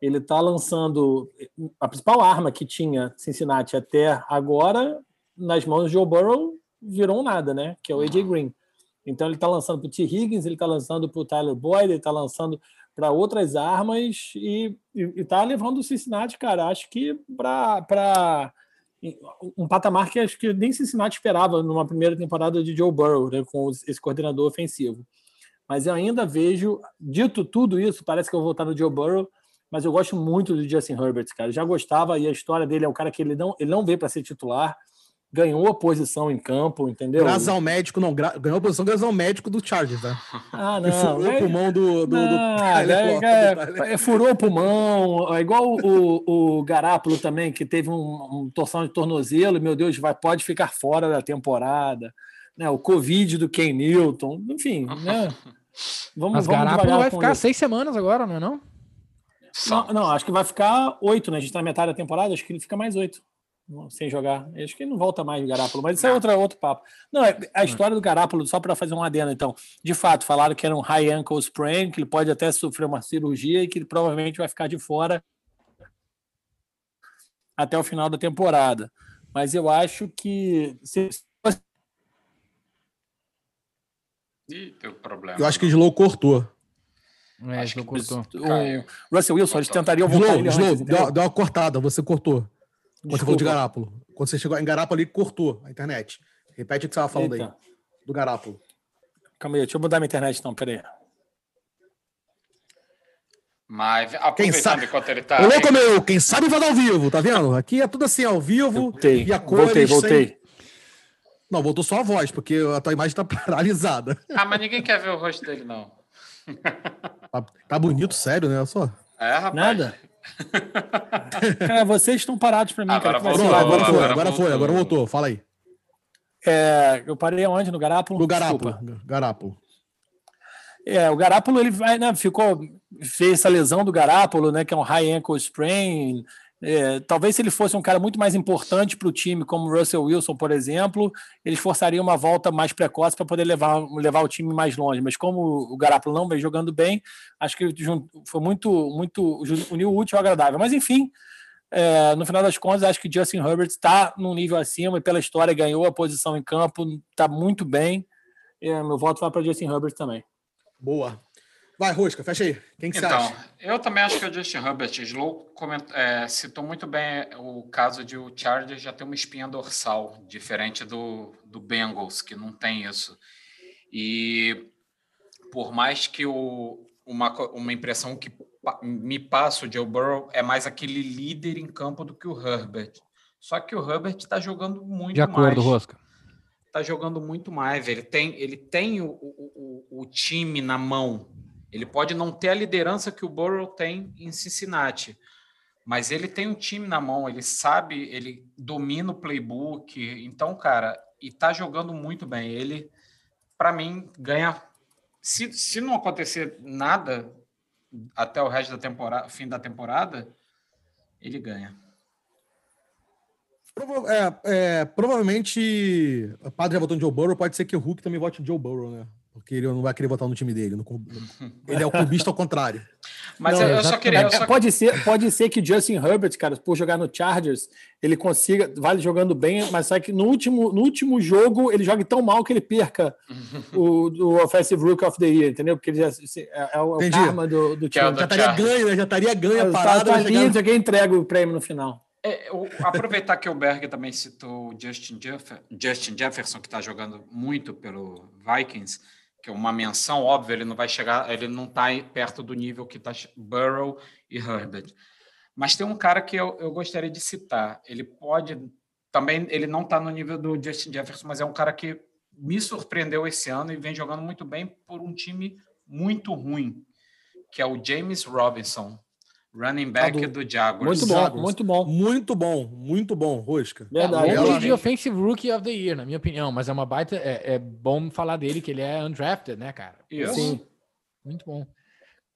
ele está lançando a principal arma que tinha Cincinnati até agora nas mãos de Joe Burrow virou um nada, né? Que é o AJ Green. Então ele está lançando para o T. Higgins, ele está lançando para o Tyler Boyd, ele está lançando para outras armas e está levando o Cincinnati, cara, acho que para um patamar que acho que nem Cincinnati esperava numa primeira temporada de Joe Burrow, né, com esse coordenador ofensivo. Mas eu ainda vejo, dito tudo isso, parece que eu vou voltar no Joe Burrow, mas eu gosto muito do Justin Herbert, cara. Eu já gostava e a história dele é um cara que ele não, ele não veio para ser titular, ganhou a posição em campo, entendeu? Graças ao médico, não, gra... ganhou a posição graças ao médico do Chargers, né? Ah, não. furou é... o pulmão do. do, não, do... É, é, é, furou o pulmão, é igual o, o Garápolo também, que teve um, um torção de tornozelo, meu Deus, vai, pode ficar fora da temporada. Né? O Covid do Ken Newton, enfim, né? Vamos, Mas vamos Garápolo vai ficar ele. seis semanas agora, não é não? Não, não, acho que vai ficar oito, né? A gente tá na metade da temporada, acho que ele fica mais oito sem jogar. Acho que ele não volta mais de Garápolo, mas isso é outro, outro papo. Não, é, a história do Garápolo, só para fazer um adendo, então, de fato, falaram que era um high ankle sprain, que ele pode até sofrer uma cirurgia e que ele provavelmente vai ficar de fora até o final da temporada. Mas eu acho que se... Ih, teu problema. Eu acho que Slow cortou. É, acho que cortou. O Russell Wilson, eles tentariam voltar Slow, Slow, deu, deu uma cortada, você cortou. Quando Desculpa. você falou de Garápolo. Quando você chegou em Garápolo, ele cortou a internet. Repete o que você estava falando Eita. aí. Do Garápolo. Calma aí, deixa eu mudar minha internet então, peraí. Mas quem sabe enquanto ele tá. Ô, louco meu, quem sabe vai dar ao vivo, tá vendo? Aqui é tudo assim, ao vivo. Voltei, e a cores voltei, voltei. Não, voltou só a voz, porque a tua imagem tá paralisada. Ah, mas ninguém quer ver o rosto dele, não. Tá, tá bonito, sério, né? Só. É, rapaz. Nada. Cara, vocês estão parados para mim, Agora cara. lá. agora foi, agora agora foi, voltou. agora voltou. Fala aí. É, eu parei onde? No Garápolo? No Garápolo. Desculpa. Garápolo. É, o Garápolo ele vai, né, ficou fez essa lesão do Garápolo, né, que é um high ankle sprain. É, talvez se ele fosse um cara muito mais importante para o time, como Russell Wilson, por exemplo, eles forçariam uma volta mais precoce para poder levar, levar o time mais longe. Mas como o Garápolo não vem jogando bem, acho que foi muito, muito uniu o útil ao agradável. Mas enfim, é, no final das contas, acho que Justin Herbert está num nível acima e pela história ganhou a posição em campo, está muito bem. É, meu voto vai para Justin Herbert também. Boa. Vai, Rosca, fecha aí. Quem que você Então, acha? eu também acho que é o Justin Herbert. Slow coment, é, citou muito bem o caso de o Chargers já ter uma espinha dorsal, diferente do, do Bengals, que não tem isso. E por mais que o, uma, uma impressão que me passa o Joe Burrow é mais aquele líder em campo do que o Herbert. Só que o Herbert está jogando muito De acordo, mais Rosca. tá jogando muito mais. Ele tem, ele tem o, o, o- o time na mão. Ele pode não ter a liderança que o Burrow tem em Cincinnati, mas ele tem um time na mão. Ele sabe, ele domina o playbook. Então, cara, e tá jogando muito bem. Ele, para mim, ganha. Se, se não acontecer nada até o resto da temporada, fim da temporada, ele ganha. É, é, provavelmente, o padre já votou no Joe Burrow, pode ser que o Hulk também vote no Joe Burrow, né? Porque ele não vai querer votar no time dele. ele é o clubista ao contrário. Mas Não, eu, eu só queria. eu É, só- pode, ser, pode ser que Justin Herbert, cara, por jogar no Chargers, ele consiga, vale jogando bem, mas só que no último, no último jogo ele jogue tão mal que ele perca o, o Offensive Rook of the Year, entendeu? Porque ele já, é, é o Entendi. karma do, do é time. do Já estaria ganho, né? Já estaria ganho a Tá, parada. tá chegar- ali, já que entrega o prêmio no final. É, o- aproveitar que o Berg também citou o Justin, Jeffer- Justin Jefferson, que está jogando muito pelo Vikings, que é uma menção, óbvio, ele não vai chegar, ele não está perto do nível que está Burrow e Herbert. Mas tem um cara que eu, eu gostaria de citar. Ele pode. Também ele não está no nível do Justin Jefferson, mas é um cara que me surpreendeu esse ano e vem jogando muito bem por um time muito ruim, que é o James Robinson, running back Ah, do, Jaguars. Muito bom, Jaguars. muito bom. Muito bom, muito bom, Rosca. Verdade. É, longe de Offensive Rookie of the Year, na minha opinião, mas é uma baita. É, é bom falar dele que ele é undrafted, né, cara? Isso. Sim. Muito bom.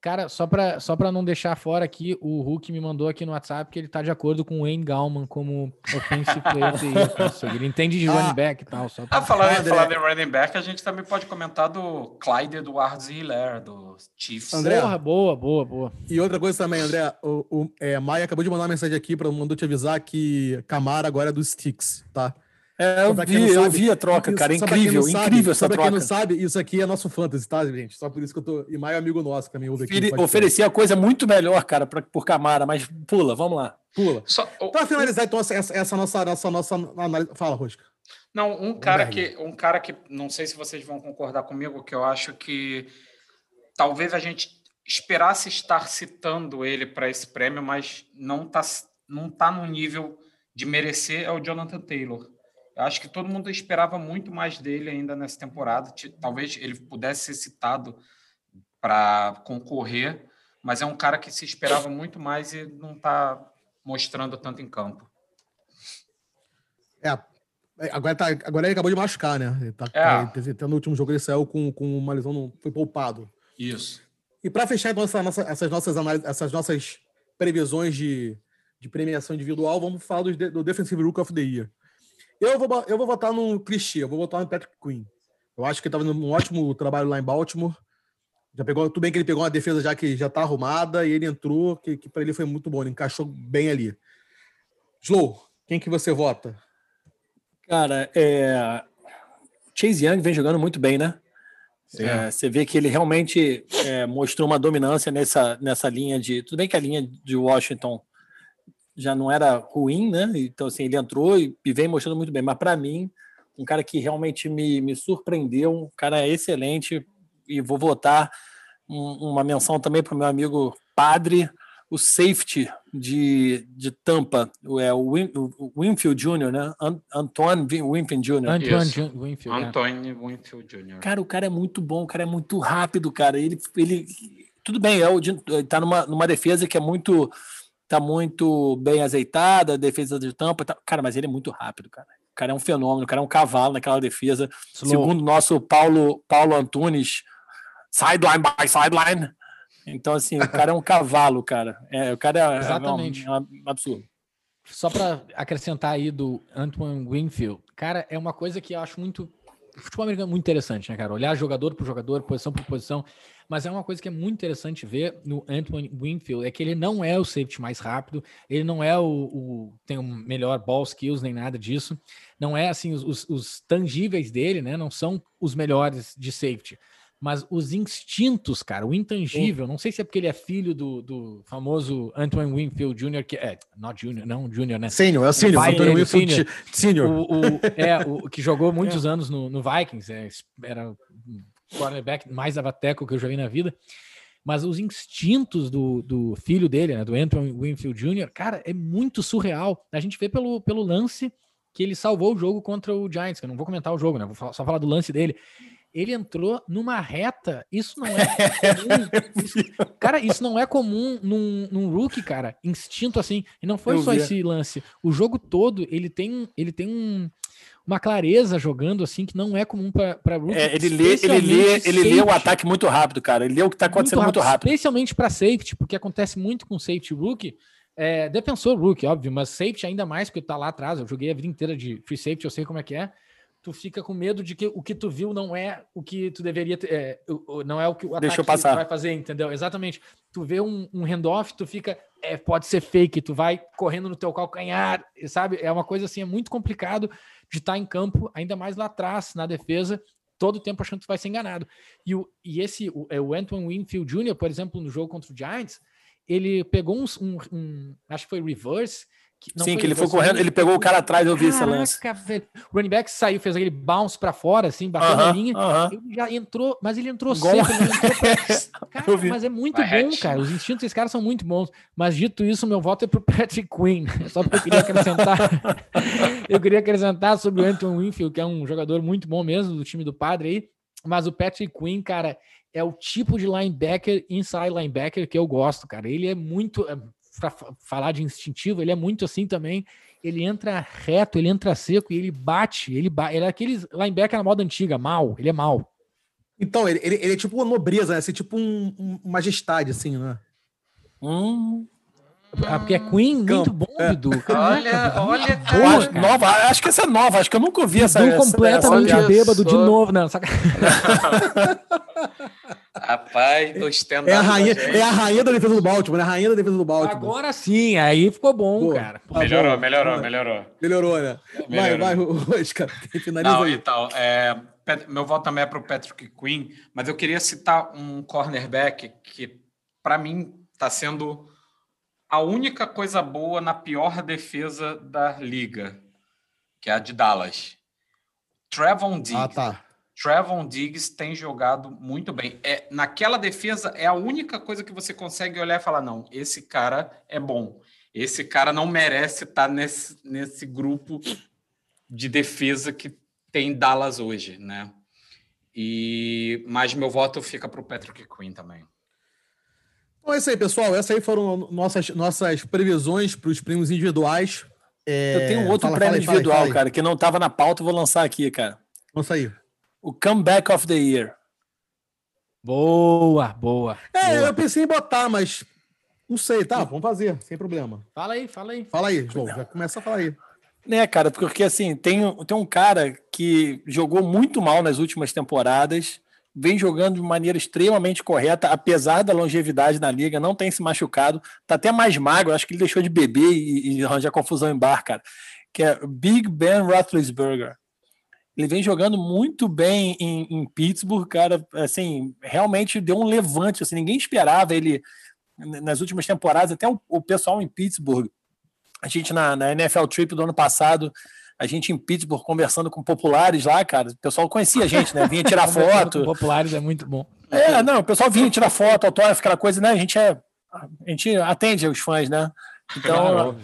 Cara, só pra, só pra não deixar fora aqui, o Hulk me mandou aqui no WhatsApp que ele tá de acordo com o Wayne Gallman como Offensive Player Ele entende de Ah. running back e tal. Só pra... Ah, falando, André. falando em running back, a gente também pode comentar do Clyde Edwards Hiller, do Chiefs. André. Porra, boa, boa, boa. E outra coisa também, André, o, o é, Maia acabou de mandar uma mensagem aqui para mandou te avisar que Camara agora é do Sticks, tá? É, eu pra vi, eu vi a troca, isso- cara. pra quem Incrível, sabe- incrível essa só pra quem troca. não sabe, isso aqui é nosso fantasy, tá, gente? Só por isso que eu tô. E Maia é amigo nosso, também ouve aqui. no Ofere- podcast. Oferecia coisa muito melhor, cara, pra, por Camara, mas pula, vamos lá. Pula. Só- o- Para finalizar, então, essa, essa nossa, nossa, nossa análise. Fala, Rosca. não, um cara que, um cara que não sei se vocês vão concordar comigo, que eu acho que talvez a gente esperasse estar citando ele para esse prêmio, mas não tá, não tá no nível de merecer é o Jonathan Taylor. Eu acho que todo mundo esperava muito mais dele ainda nessa temporada. Talvez ele pudesse ser citado para concorrer, mas é um cara que se esperava muito mais e não está mostrando tanto em campo. É, é, agora, tá, agora ele acabou de machucar, né? Ele tá, É. até no último jogo ele saiu com, com uma lesão, não, foi poupado. Isso. E para fechar então, essa nossa- essas, nossas análises, essas nossas previsões de, de premiação individual, vamos falar do, do Defensive Rook of the Year. Eu vou, eu vou votar no clichê, eu vou votar no Patrick Quinn. Eu acho que ele estava fazendo um ótimo trabalho lá em Baltimore. Já pegou, tudo bem que ele pegou uma defesa já que já tá arrumada e ele entrou, que, que para ele foi muito bom, ele encaixou bem ali. Slow, quem que você vota? Cara, é... Chase Young vem jogando muito bem, né? É, você vê que ele realmente é, mostrou uma dominância nessa, nessa linha de. Tudo bem que a linha de Washington já não era ruim, né? Então, assim, ele entrou e, e vem mostrando muito bem. Mas, para mim, um cara que realmente me, me surpreendeu, um cara excelente, e vou votar um- uma menção também para o meu amigo Padre, o safety de, de Tampa, é o, Win, o Winfield Jr., né? Antoine Winfield Jr. Antoine Winfield, é. Antoine Winfield Jr. Cara, o cara é muito bom, o cara é muito rápido, cara. Ele, ele tudo bem, é o, tá numa, numa defesa que é muito tá muito bem azeitada, defesa de Tampa, tá, cara, mas ele é muito rápido, cara. O cara é um fenômeno, o cara é um cavalo naquela defesa. Slow. Segundo o nosso Paulo Paulo Antunes, sideline by sideline, então, assim, o cara é um cavalo, cara. É, o cara é, Exatamente. é um, é um absurdo. Só para acrescentar aí do Antoine Winfield, cara, é uma coisa que eu acho muito. Futebol americano é muito interessante, né, cara? Olhar jogador por jogador, posição por posição. Mas é uma coisa que é muito interessante ver no Antoine Winfield, é que ele não é o safety mais rápido, ele não é o, o tem o melhor ball skills nem nada disso. Não é assim, os, os tangíveis dele, né? Não são os melhores de safety mas os instintos, cara, o intangível, não sei se é porque ele é filho do, do famoso Antoine Winfield Jr., que é, not Jr., não Jr., né? Sênior, é o Sênior, Antoine Winfield Sênior. O, o, é, o que jogou muitos é. anos no, no Vikings, é, era quarterback mais avateco que eu já vi na vida. Mas os instintos do, do filho dele, né, do Antoine Winfield Jr., cara, é muito surreal. A gente vê pelo, pelo lance que ele salvou o jogo contra o Giants, que eu não vou comentar o jogo, né? Vou só falar do lance dele ele entrou numa reta. Isso não é comum. Isso, cara, isso não é comum num, num rookie, cara. Instinto assim. E não foi Eu só vi. esse lance. O jogo todo, ele tem, ele tem um, uma clareza jogando assim que não é comum para rookie. É, ele lê, ele lê, ele lê o ataque muito rápido, cara. Ele lê o que está acontecendo muito rápido, muito rápido. Especialmente para safety, porque acontece muito com safety rookie. É, defensor rookie, óbvio, mas safety ainda mais, porque tá lá atrás. Eu joguei a vida inteira de free safety, eu sei como é que é tu fica com medo de que o que tu viu não é o que tu deveria ter, é, não é o que o ataque passar. vai fazer, entendeu? Exatamente. Tu vê um, um handoff, tu fica, é, pode ser fake, tu vai correndo no teu calcanhar, sabe? É uma coisa assim, é muito complicado de estar em campo, ainda mais lá atrás, na defesa, todo o tempo achando que tu vai ser enganado. E, o, e esse, o, é, o Antoine Winfield Jr., por exemplo, no jogo contra o Giants, ele pegou um, um, um acho que foi reverse, Sim, que ele foi correndo, ele pegou o cara atrás, eu vi esse lance. Velho. O running back saiu, fez aquele bounce para fora, assim, bateu uh -huh, na linha. Uh -huh. Ele já entrou, mas ele entrou Gol. cedo. Entrou pra... cara, mas é muito Vai bom, cara. Os instintos desses caras são muito bons. Mas dito isso, meu voto é pro Patrick Quinn. Só porque eu queria acrescentar. eu queria acrescentar sobre o Anton Winfield, que é um jogador muito bom mesmo, do time do padre aí. Mas o Patrick Quinn, cara, é o tipo de linebacker, inside linebacker que eu gosto, cara. Ele é muito para falar de instintivo, ele é muito assim também. Ele entra reto, ele entra seco e ele bate. Ele, ba ele é aquele linebacker na moda antiga, mal. Ele é mal. Então, ele, ele, ele é tipo uma nobreza, né? Assim, tipo um, um majestade, assim, né? Hum. Ah, porque é Queen, muito bom, é. Bidu. Olha, olha, boa, acho, nova, acho que essa é nova, acho que eu nunca ouvi essa. Bidu completamente essa, bêbado só. de novo, não. Saca... Rapaz, tô estendendo. É a, rainha, é a rainha da defesa do Baltimore, é a rainha da defesa do Baltimore. Agora sim, aí ficou bom, Pô, cara. Tá melhorou, bom. melhorou, melhorou. Melhorou, né? Melhorou. Vai, vai, Oscar, finaliza Não, aí. Então, é, meu voto também é para o Patrick Quinn, mas eu queria citar um cornerback que, para mim, está sendo a única coisa boa na pior defesa da liga, que é a de Dallas. Trevon Diggs. Ah, tá. Trevon Diggs tem jogado muito bem. É, naquela defesa é a única coisa que você consegue olhar e falar: não, esse cara é bom. Esse cara não merece estar nesse, nesse grupo de defesa que tem Dallas hoje, né? E mas meu voto fica para o Patrick Quinn também. Então é isso aí, pessoal. Essas aí foram nossas, nossas previsões para os prêmios individuais. É... Eu tenho um outro fala, prêmio fala, individual, fala, cara, que não estava na pauta, vou lançar aqui, cara. Vamos sair o Comeback of the Year. Boa, boa. É, boa. eu pensei em botar, mas não sei, tá? Vamos fazer, sem problema. Fala aí, fala aí. Fala aí, João, já começa a falar aí. Né, cara, porque assim, tem, tem um cara que jogou muito mal nas últimas temporadas, vem jogando de maneira extremamente correta, apesar da longevidade na liga, não tem se machucado, tá até mais magro, acho que ele deixou de beber e, e arranjar confusão em bar, cara, que é Big Ben Roethlisberger. Ele vem jogando muito bem em, em, Pittsburgh, cara. Assim, realmente deu um levante. Assim, ninguém esperava ele nas últimas temporadas. Até o, o pessoal em Pittsburgh, a gente na, na, NFL Trip do ano passado, a gente em Pittsburgh conversando com populares lá, cara. O pessoal conhecia a gente, né? Vinha tirar foto. populares é muito bom. É, não, o pessoal vinha tirar foto, autógrafo, aquela coisa, né? A gente é a gente atende os fãs, né? Então,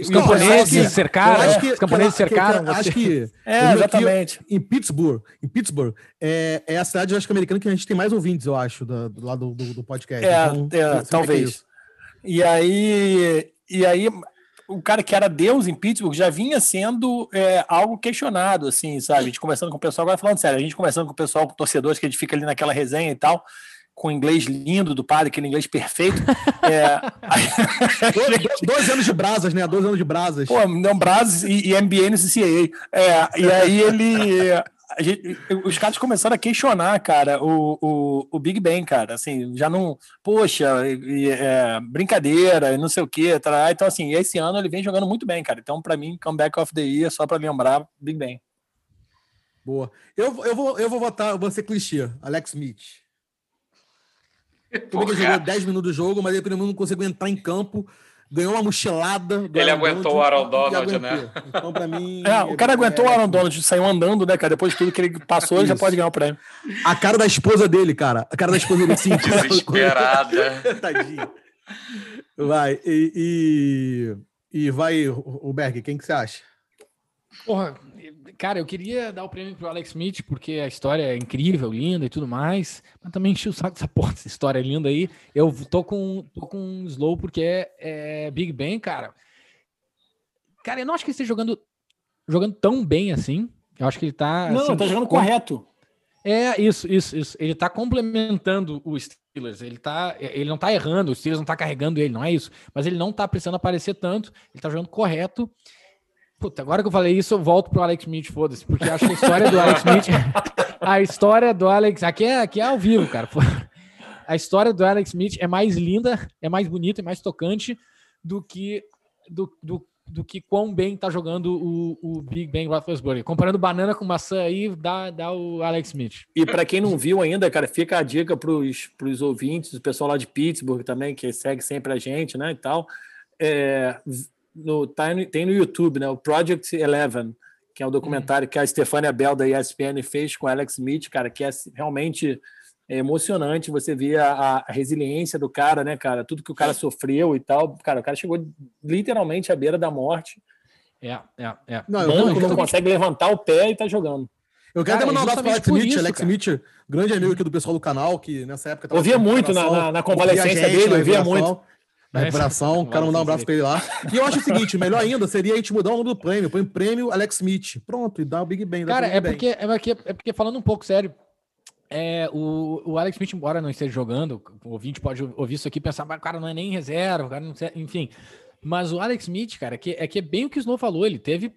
os camponeses cercaram, que, os camponeses cercaram. Acho que é, exatamente. em Pittsburgh, em Pittsburgh é, é a cidade acho que americana que a gente tem mais ouvintes, eu acho, do, do lado do, do, podcast. É, então, é talvez. E aí, e aí o cara que era Deus em Pittsburgh já vinha sendo é, algo questionado, assim, sabe? A gente conversando com o pessoal, agora falando sério, a gente conversando com o pessoal, com torcedores, que a gente fica ali naquela resenha e tal, com o inglês lindo do padre, aquele inglês perfeito. É... dois, anos de brasas, né? Dois anos de brasas. Pô, não, brasas e, e MBA no CCAA. É, e aí ele Gente, os caras começaram a questionar, cara, o, o, o, Big Bang, cara. Assim, já não. Poxa, é, brincadeira, não sei o quê. Tá, então, assim, esse ano ele vem jogando muito bem, cara. Então, para mim, comeback of the year, só para lembrar, Big Bang. Boa. Eu, eu, vou, eu vou votar, eu vou ser clichê, Alex Smith. Tudo que jogou 10 minutos do jogo, mas ele pelo menos não conseguiu entrar em campo ganhou uma mochilada. Ele aguentou o Aaron Donald, né? Então, pra mim. É, o cara aguentou é... o Aaron Donald, saiu andando, né, cara? Depois de tudo que ele passou, ele já pode ganhar o prêmio. A cara da esposa dele, cara. A cara da esposa dele, sim. Desesperada. Tadinho. Vai, e, e, e vai, o Berg, quem que você acha? Porra, Cara, eu queria dar o prêmio pro Alex Smith, porque a história é incrível, linda e tudo mais, mas também enchi o saco dessa porra, essa história é linda aí. Eu tô com, tô com um slow porque é, é Big Ben, cara. Cara, eu não acho que ele esteja jogando, jogando tão bem assim. Eu acho que ele tá. Não, assim, tá jogando com... correto. É, isso, isso, isso. Ele tá complementando o Steelers. Ele, tá, ele não tá errando, o Steelers não tá carregando ele, não é isso. Mas ele não tá precisando aparecer tanto, ele tá jogando correto. Puta, agora que eu falei isso, eu volto pro Alex Smith, foda-se, porque acho que a história do Alex Smith. a história do Alex. Aqui é, aqui é ao vivo, cara. A história do Alex Smith é mais linda, é mais bonita, é mais tocante do que. Do, do, do que quão bem tá jogando o, o Big Ben Roethlisberger. Comparando banana com maçã aí, dá, dá o Alex Smith. E para quem não viu ainda, cara, fica a dica pros, pros ouvintes, o pessoal lá de Pittsburgh também, que segue sempre a gente, né, e tal. É, no, tá, tem no YouTube, né? O Project Eleven, que é um documentário que a Stefania Bell da ESPN fez com Alex Smith, cara, que é realmente emocionante você ver a, a, resiliência do cara, né, cara? Tudo que o cara sofreu e tal. Cara, o cara chegou literalmente à beira da morte. É, é, é. Não, eu não, consegue levantar o pé e tá jogando. Eu quero cara, mandar um abraço para Alex Smith, isso, Alex Smith, grande amigo aqui do pessoal do canal, que nessa época... Ouvia muito na, na, na convalescência dele, ouvia muito na recuperação. Quero mandar um abraço pra ele lá. E eu acho o seguinte: melhor ainda seria a gente mudar o nome do prêmio. Põe prêmio Alex Smith. Pronto, e dá o Big Ben. Cara, é porque, é, porque, é porque, falando um pouco sério, é, o, o Alex Smith, embora não esteja jogando, o ouvinte pode ouvir isso aqui e pensar, mas o cara não é nem reserva, o cara não enfim. Mas o Alex Smith, cara, que, é que é bem o que o Snow falou, ele teve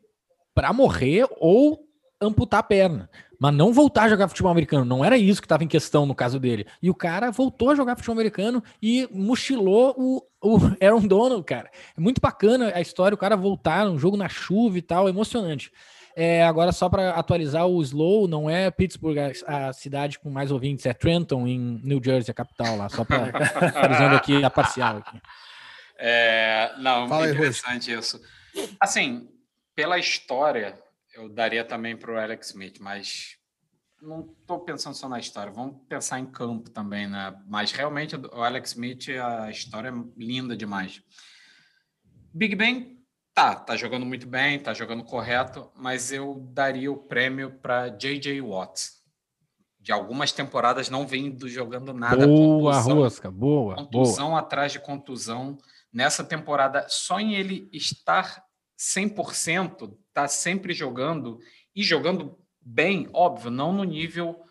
para morrer ou amputar a perna mas não voltar a jogar futebol americano. Não era isso que estava em questão no caso dele. E o cara voltou a jogar futebol americano e mochilou o, o Aaron Donald, cara. É muito bacana a história, o cara voltar um jogo na chuva e tal, emocionante. É, agora, só para atualizar o Slow, não é Pittsburgh a, a, cidade com mais ouvintes, é Trenton, em New Jersey, a capital lá, só para atualizando aqui a parcial. Aqui. É, não, Fala interessante aí, isso. Assim, pela história eu daria também para o Alex Smith, mas não estou pensando só na história, vamos pensar em campo também, né? Mas realmente o Alex Smith, a história é linda demais. Big Ben, tá, tá jogando muito bem, tá jogando correto, mas eu daria o prêmio para J.J. Watts. De algumas temporadas não vindo jogando nada. Boa, contusão, Rosca, boa. Contusão boa. atrás de contusão. Nessa temporada, só em ele estar 100%, está sempre jogando e jogando bem, óbvio, não no nível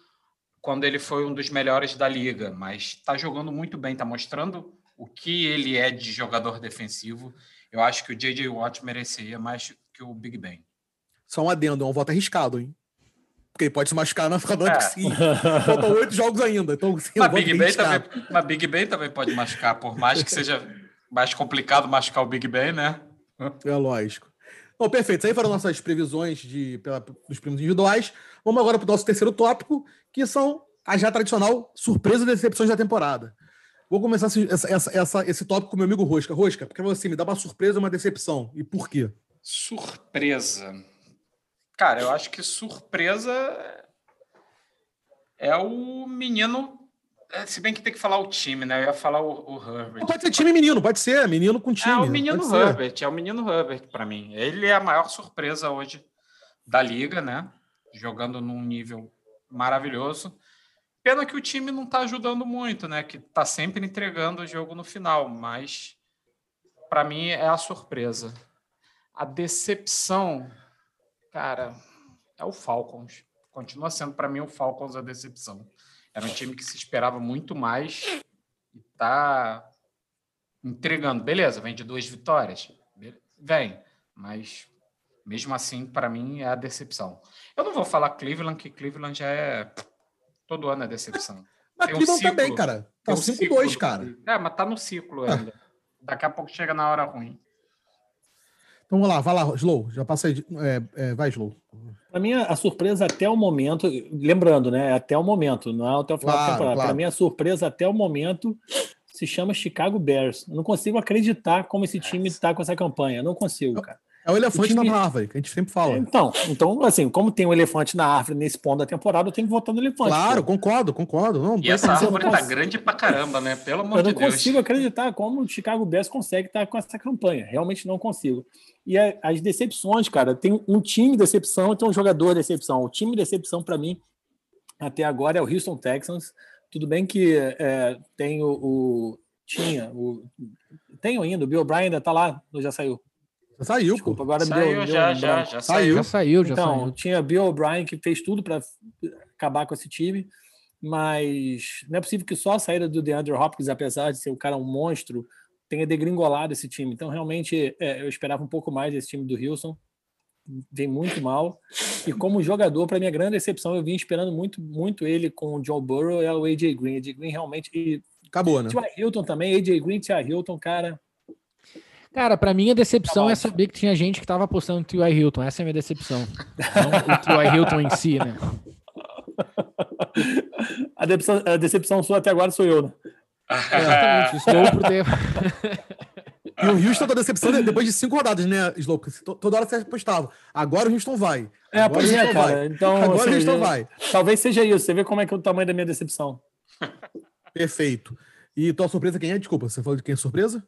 quando ele foi um dos melhores da liga, mas está jogando muito bem, está mostrando o que ele é de jogador defensivo. Eu acho que o J.J. Watt mereceria mais que o Big Ben. Só um adendo, é um voto arriscado, hein? Porque ele pode se machucar na final é. sim. Faltam oito jogos ainda. Então, sim, mas, Big ben também, mas Big Ben também pode machucar, por mais que seja mais complicado machucar o Big Ben, né? É lógico. Bom, perfeito. Isso aí foram nossas previsões de, pela, dos prêmios individuais. Vamos agora para o nosso terceiro tópico, que são a já tradicional surpresa e decepções da temporada. Vou começar essa, essa, essa, esse tópico com meu amigo Rosca. Rosca, porque você me dá uma surpresa e uma decepção. E por quê? Surpresa. Cara, eu acho que surpresa é o menino se bem que tem que falar o time, né? Eu ia falar o, o Herbert. Pode ser time menino, pode ser, menino com time. É o menino Herbert, é o menino Herbert para mim. Ele é a maior surpresa hoje da liga, né? Jogando num nível maravilhoso. Pena que o time não está ajudando muito, né? Que está sempre entregando o jogo no final, mas para mim é a surpresa. A decepção, cara, é o Falcons. Continua sendo para mim o Falcons a decepção. Era um time que se esperava muito mais e está entregando. Beleza, vem de duas vitórias. Vem, mas mesmo assim, para mim, é a decepção. Eu não vou falar Cleveland, que Cleveland já é Todo ano é decepção. Mas Tem Cleveland um também, cara. Tá um 5-2, cara. É, mas tá no ciclo ainda. Daqui a pouco chega na hora ruim. Então vamos lá, vai lá, Slow. Já passei. É, é, vai, Slow. Para mim, a surpresa até o momento, lembrando, né? Até o momento, não é até o final claro, da temporada. Claro. Para mim, a surpresa até o momento se chama Chicago Bears. Eu não consigo acreditar como esse time está com essa campanha. Não consigo, cara. É o elefante o time... na árvore, que a gente sempre fala. Então, então, assim, como tem um elefante na árvore nesse ponto da temporada, eu tenho que votar no elefante. Claro, pô. concordo, concordo. Não, e essa árvore tá grande pra caramba, né? Pelo amor de Deus. Eu não consigo acreditar como o Chicago Bears consegue estar com essa campanha. Realmente não consigo. E as decepções, cara, tem um time de decepção e tem um jogador de decepção. O time de decepção, para mim, até agora, é o Houston Texans. Tudo bem que é, tem o, o tinha o tem ainda, o Bill O'Brien ainda tá lá, ou já saiu? Já saiu, Desculpa, agora saiu, deu, já, deu já, já, saiu. Já saiu, já então, saiu. tinha Bill O'Brien que fez tudo para acabar com esse time, mas não é possível que só a saída do DeAndre Hopkins, apesar de ser o cara um monstro, tenha degringolado esse time. Então, realmente, é, eu esperava um pouco mais desse time do Wilson. Vem muito mal. E como jogador, para minha grande decepção, eu vim esperando muito, muito ele com o Joe Burrow e o AJ Green. AJ Green realmente. E Acabou, né? Tia Hilton também, AJ Green, Tia Hilton, cara. Cara, para mim a decepção tá é saber que tinha gente que tava apostando no T.Y. Hilton. Essa é a minha decepção. Não o T.Y. Hilton em si, né? A decepção, a decepção sua até agora sou eu, né? exatamente. Estou por ter. E o Houston tá decepção depois de cinco rodadas, né, Slow? Toda hora você apostava. Agora o Houston vai. É, Agora pois é, cara. Vai. Então, Agora o Houston vai. Talvez seja isso. Você vê como é que é o tamanho da minha decepção. Perfeito. E tua surpresa quem é? Desculpa, você falou de quem é surpresa?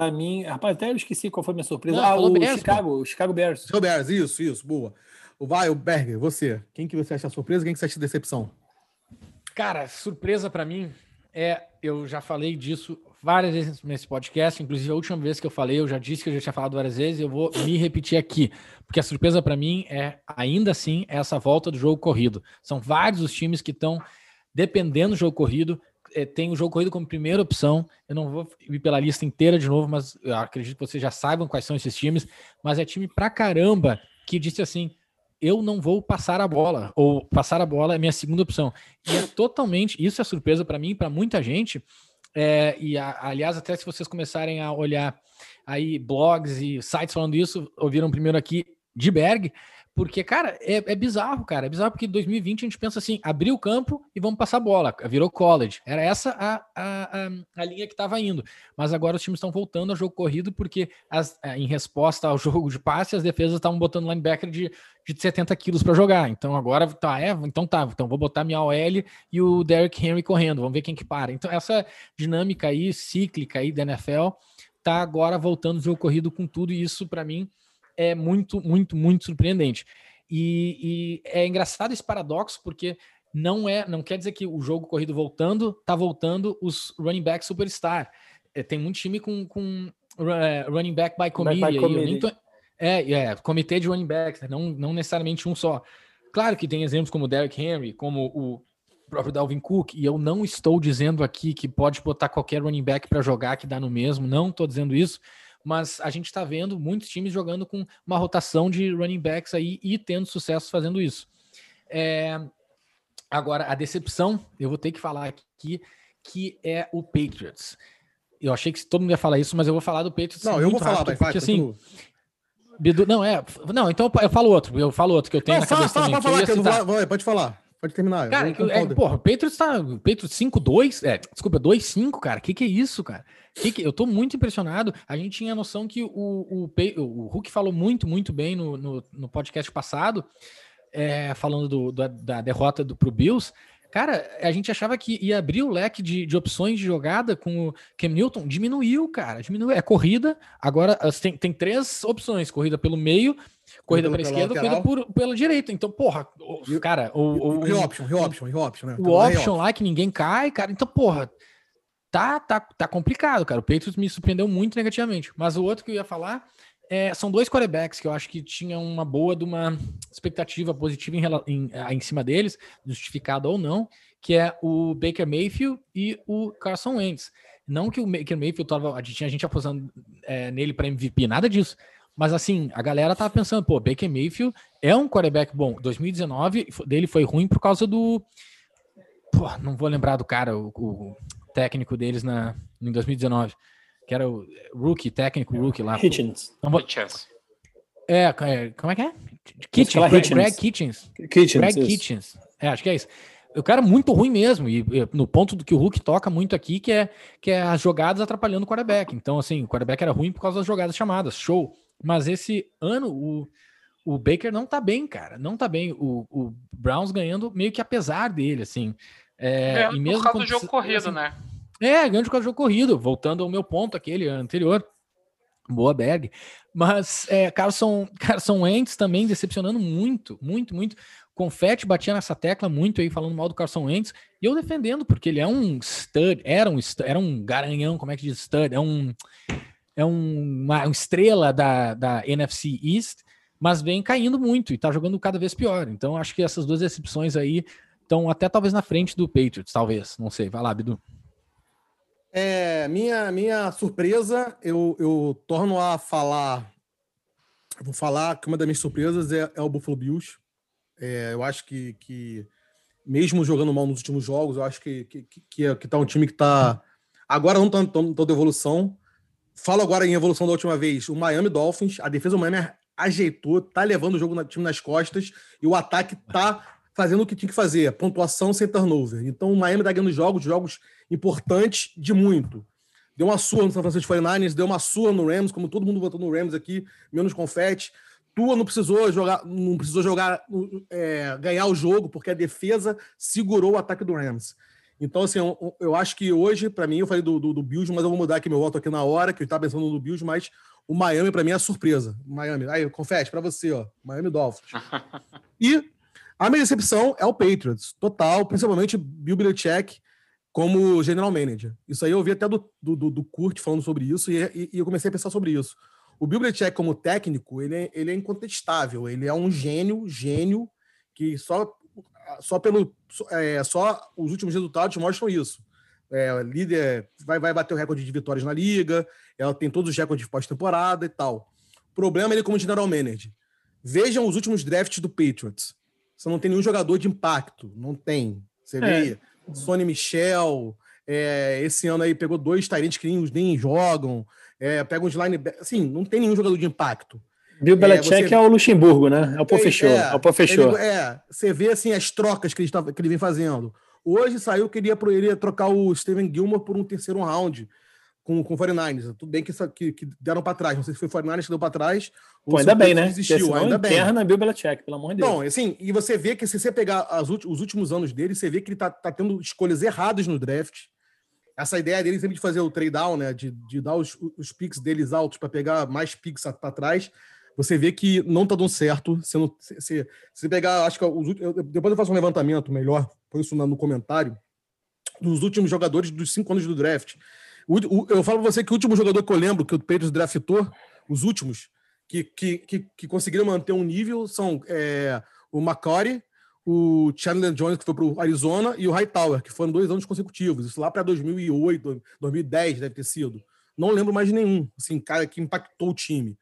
Pra mim, rapaz, até eu esqueci qual foi a minha surpresa. Não, ah, o Bears, Chicago, o Chicago Bears. Chicago Bears, isso, isso, boa. Vai, o Berger, você. Quem que você acha surpresa quem que você acha decepção? Cara, surpresa para mim é, eu já falei disso várias vezes nesse podcast, inclusive a última vez que eu falei, eu já disse que eu já tinha falado várias vezes, eu vou me repetir aqui, porque a surpresa para mim é, ainda assim, essa volta do jogo corrido. São vários os times que estão dependendo do jogo corrido, é, tem o jogo corrido como primeira opção. Eu não vou ir pela lista inteira de novo, mas acredito que vocês já saibam quais são esses times. Mas é time pra caramba que disse assim: eu não vou passar a bola, ou passar a bola é minha segunda opção. E é totalmente, isso é surpresa para mim, para muita gente. É, e a, aliás, até se vocês começarem a olhar aí blogs e sites falando isso, ouviram primeiro aqui de Berg, porque, cara, é, é, bizarro, cara. É bizarro porque em 2020 a gente pensa assim: abrir o campo e vamos passar bola. Virou college. Era essa a, a, a, a linha que estava indo. Mas agora os times estão voltando ao jogo corrido porque, as, em resposta ao jogo de passe, as defesas estavam botando linebacker de, de 70 quilos para jogar. Então agora tá, é, então tá. Então vou botar minha OL e o Derrick Henry correndo. Vamos ver quem que para. Então essa dinâmica aí, cíclica aí da NFL, tá agora voltando ao jogo corrido com tudo. E isso, para mim, é muito, muito, muito surpreendente. E, e, é engraçado esse paradoxo, porque não é, não quer dizer que o jogo corrido voltando, tá voltando os running back superstar. É, tem muito time com, com uh, running back by committee. Back by committee. Tô, é, é, comitê de running backs, né? não, não necessariamente um só. Claro que tem exemplos como o Derrick Henry, como o próprio Dalvin Cook, e eu não estou dizendo aqui que pode botar qualquer running back para jogar que dá no mesmo, não estou dizendo isso, mas a gente está vendo muitos times jogando com uma rotação de running backs aí e tendo sucesso fazendo isso. É... Agora, a decepção, eu vou ter que falar aqui, que é o Patriots. Eu achei que todo mundo ia falar isso, mas eu vou falar do Patriots. Não, eu vou falar, rápido, vai, porque, assim, Bidu, não, é. Não, então eu falo outro. Eu falo outro que eu tenho não, na fala, cabeça. Fala, também, pode falar, vai, pode falar. Pode terminar. Cara, eu, é, porra, o Patriots tá. O Patriots 5-2. É, desculpa, 2-5, cara. Que que é isso, cara? Que que, eu tô muito impressionado. A gente tinha a noção que o, o, o, Hulk falou muito, muito bem no, no, no podcast passado, é, falando do, da, da, derrota do, pro Bills. Cara, a gente achava que ia abrir o leque de, de opções de jogada com o Cam Newton. Diminuiu, cara. Diminuiu. É corrida. Agora tem, tem três opções: corrida pelo meio, corrida pela esquerda, corrida por, pela direita. Então, porra, cara, o. o reoption, reoption, reoption, né? O option lá que ninguém cai, cara. Então, porra, tá, tá, tá complicado, cara. O Patriots me surpreendeu muito negativamente. Mas o outro que eu ia falar é, são dois quarterbacks que eu acho que tinham uma boa de uma expectativa positiva em, em, em cima deles, justificada ou não, que é o Baker Mayfield e o Carson Wentz. Não que o Baker Mayfield tava, a gente tinha gente apostando é, nele para MVP, nada disso. Mas assim, a galera tava pensando, pô, Baker Mayfield é um quarterback bom. 2019 dele foi ruim por causa do. Pô, não vou lembrar do cara, o, o técnico deles na, em 2019 que era o rookie, técnico rookie lá. Hitchens. Vou... É, é, como é que é? Kitchens, Greg, Greg Kitchens. Kitchens. Greg isso. Kitchens. É, acho que é isso. O cara é muito ruim mesmo, e, e, no ponto do que o Hulk toca muito aqui, que é, que é as jogadas atrapalhando o quarterback. Então, assim, o quarterback era ruim por causa das jogadas chamadas, show. Mas esse ano, o, o Baker não tá bem, cara. Não tá bem. O, o Browns ganhando meio que apesar dele, assim. É, é e mesmo por causa do jogo corrido, assim, né? É, grande por causa do corrido, voltando ao meu ponto aquele anterior. Boa Berg. Mas é, Carson, Carson Wentz também decepcionando muito, muito, muito. Confete batia nessa tecla muito aí, falando mal do Carson Wentz. E eu defendendo, porque ele é um stud, era um, era um garanhão, como é que diz stud? É um, é um, uma, uma estrela da, da NFC East, mas vem caindo muito e tá jogando cada vez pior. Então acho que essas duas decepções aí estão até talvez na frente do Patriots, talvez. Não sei. Vai lá, Bidu. É, minha, minha surpresa, eu, eu torno a falar. Vou falar que uma das minhas surpresas é, é o Buffalo Bills. É, eu acho que, que, mesmo jogando mal nos últimos jogos, eu acho que, que, que, que, é, tá um time que tá. Agora não tá toda evolução. Falo agora em evolução da última vez. O Miami Dolphins, a defesa do Miami ajeitou, tá levando o jogo no time nas costas e o ataque tá fazendo o que tinha que fazer, pontuação sem turnover. Então o Miami tá ganhando jogos, jogos importante de muito. Deu uma sua no San Francisco 49ers, deu uma sua no Rams, como todo mundo votou no Rams aqui, menos confete. Tua não precisou jogar, não precisou jogar, é, ganhar o jogo, porque a defesa segurou o ataque do Rams. Então, assim, eu, eu acho que hoje, para mim, eu falei do, do, do, Bills, mas eu vou mudar aqui meu voto aqui na hora, que eu estava pensando no Bills, mas o Miami, para mim, é surpresa. Miami, aí, confete, para você, ó. Miami Dolphins. e a minha decepção é o Patriots, total, principalmente Bill Belichick como general manager. Isso aí eu ouvi até do, do, do Kurt falando sobre isso e, e, eu comecei a pensar sobre isso. O Bill Belichick como técnico, ele é, ele é incontestável. Ele é um gênio, gênio, que só, só pelo é, só os últimos resultados mostram isso. É, líder vai, vai bater o recorde de vitórias na liga, ela tem todos os recordes de pós-temporada e tal. O problema é ele como general manager. Vejam os últimos drafts do Patriots. Você não tem nenhum jogador de impacto, não tem. Você é. vê Sony Michel. É, esse ano aí pegou dois Tyrants que nem, nem jogam. É, pega uns linebackers. Assim, não tem nenhum jogador de impacto. Bill Belichick é, você... é o Luxemburgo, né? É o professor. É, é o professor. é, você vê assim as trocas que ele, está, que ele vem fazendo. Hoje saiu que ele ia, ele ia trocar o Steven Gilmore por um terceiro round com, com o 49ers. Tudo bem que, que, que deram para trás. Não sei se foi o 49ers que deu para trás. Pô, ainda bem, né? Desistiu, ainda bem. Interna Bill Belichick, pelo amor de Deus. Não, assim, e você vê que se você pegar as, os últimos anos dele, você vê que ele tá, tá tendo escolhas erradas no draft. Essa ideia dele sempre de fazer o trade down, né? De, de dar os, os picks deles altos para pegar mais picks para trás. Você vê que não tá dando certo. Você, não, se, se pegar, acho que os, eu, depois eu faço um levantamento melhor, põe isso no comentário, dos últimos jogadores dos cinco anos do draft. Eu falo pra você que o último jogador que eu lembro que o Patriots draftou, os últimos, que, que, que, que conseguiram manter um nível são é, o McCory, o Chandler Jones, que foi para o Arizona, e o Hightower, que foram dois anos consecutivos. Isso lá para 2008, 2010 deve ter sido. Não lembro mais de nenhum, assim, cara que impactou o time.